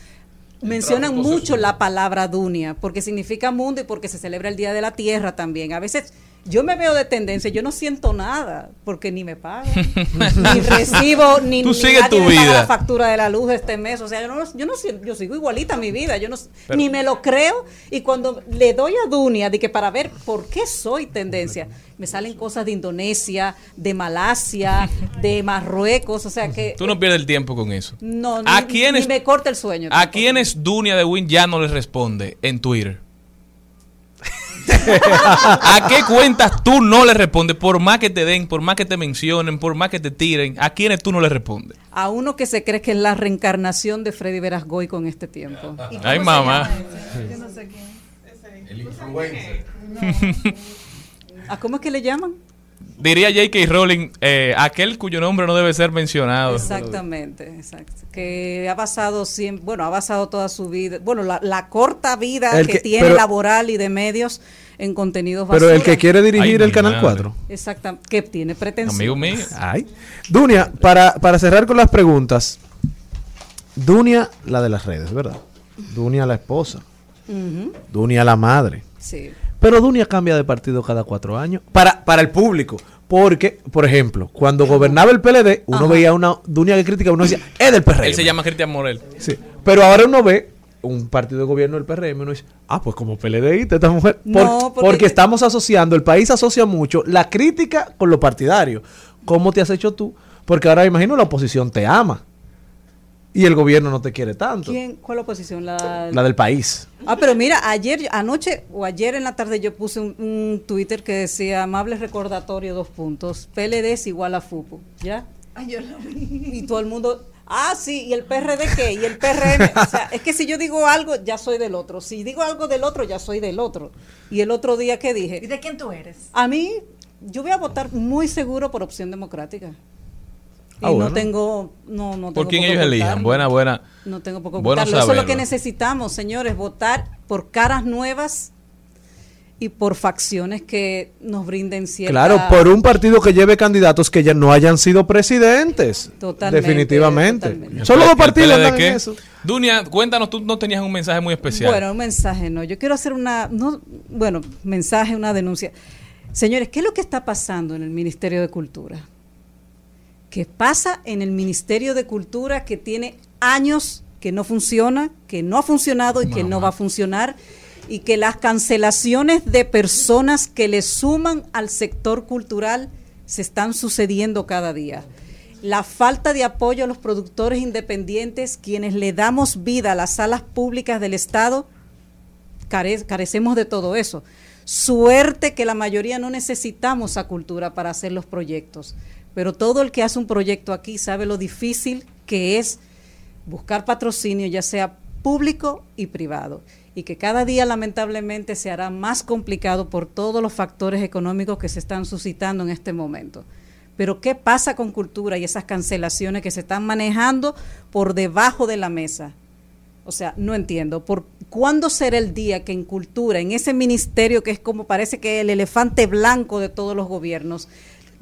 mencionan mucho la palabra dunia, porque significa mundo y porque se celebra el Día de la Tierra también. A veces yo me veo de tendencia, yo no siento nada, porque ni me pagan, ni recibo, ni, Tú ni sigues tu vida. la factura de la luz este mes. O sea, yo no, yo no yo sigo igualita mi vida, yo no, Pero- ni me lo creo. Y cuando le doy a Dunia de que para ver por qué soy tendencia, me salen cosas de Indonesia, de Malasia, de Marruecos, o sea que Tú no pierdes el tiempo con eso. no, ¿A ni, quiénes- ni me corta el sueño. ¿A quiénes Dunia de Win ya no les responde en Twitter? ¿A qué cuentas tú no le respondes? Por más que te den, por más que te mencionen, por más que te tiren, ¿a quiénes tú no le respondes? A uno que se cree que es la reencarnación de Freddy Verasgoy con este tiempo. Ay, mamá. Yo no sé quién. El influencer. ¿A cómo es que le llaman? Diría J.K. Rowling, eh, aquel cuyo nombre no debe ser mencionado. Exactamente, exacto. Que ha basado siempre, bueno, ha basado toda su vida, bueno, la, la corta vida El que, que- tiene pero- laboral y de medios en contenidos Pero el basura. que quiere dirigir Ay, el Canal madre. 4. Exacta, que tiene pretensiones. Amigo mío. Ay. Dunia, para, para cerrar con las preguntas. Dunia, la de las redes, ¿verdad? Dunia, la esposa. Ujú, Dunia, la madre. Sí. Pero Dunia cambia de partido cada cuatro años. Para, para el público. Porque, por ejemplo, cuando gobernaba el PLD, uno veía una Dunia que critica, uno decía, es del PRM. Él se llama Cristian Morel. Sí. Pero ahora uno ve un partido de gobierno del PRM uno dice, ah, pues como PLDista esta mujer. Por- No, porque, porque- estamos asociando, el país asocia mucho la crítica con lo partidario. ¿Cómo te has hecho tú? Porque ahora me imagino la oposición te ama. Y el gobierno no te quiere tanto. ¿Quién? ¿Cuál oposición? La, La del país. Ah, pero mira, ayer, anoche o ayer en la tarde yo puse un, un Twitter que decía amable recordatorio, dos puntos, PLD es igual a FUPU, ¿ya? Y todo el mundo, ah, sí, ¿y el PRD qué? ¿Y el PRM? O sea, es que si yo digo algo, ya soy del otro. Si digo algo del otro, ya soy del otro. Y el otro día que dije... ¿Y de quién tú eres? A mí, yo voy a votar muy seguro por opción democrática. Y Ah, no tengo, no, no tengo ¿Por quién ellos elijan? ocultarlo. Buena, buena. No tengo por qué Bueno. Eso es lo que necesitamos, señores, votar por caras nuevas y por facciones que nos brinden cierta... Claro, por un partido que lleve candidatos que ya no hayan sido presidentes. Totalmente, Definitivamente. ¿El Solo dos partidos en qué? eso. Dunia, cuéntanos, tú no tenías un mensaje muy especial. Bueno, un mensaje, no. Yo quiero hacer una, no, bueno, mensaje, una denuncia. Señores, ¿qué es lo que está pasando en el Ministerio de Cultura? ¿Qué pasa en el Ministerio de Cultura que tiene años que no funciona, que no ha funcionado y que no va a funcionar? Y que las cancelaciones de personas que le suman al sector cultural se están sucediendo cada día. La falta de apoyo a los productores independientes, quienes le damos vida a las salas públicas del Estado, care- carecemos de todo eso. Suerte que la mayoría no necesitamos a cultura para hacer los proyectos, pero todo el que hace un proyecto aquí sabe lo difícil que es buscar patrocinio, ya sea público y privado, y que cada día lamentablemente se hará más complicado por todos los factores económicos que se están suscitando en este momento. Pero ¿qué pasa con cultura y esas cancelaciones que se están manejando por debajo de la mesa? O sea, no entiendo. ¿Por cuándo será el día que en cultura, en ese ministerio que es como parece que el elefante blanco de todos los gobiernos,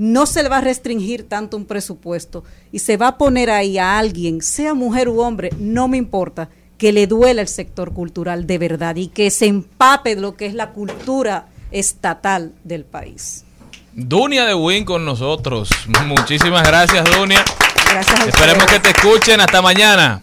no se le va a restringir tanto un presupuesto y se va a poner ahí a alguien, sea mujer u hombre, no me importa, que le duela el sector cultural de verdad y que se empape de lo que es la cultura estatal del país. Dunia de Win con nosotros. Muchísimas gracias, Dunia. Gracias a Esperemos que te escuchen. Hasta mañana.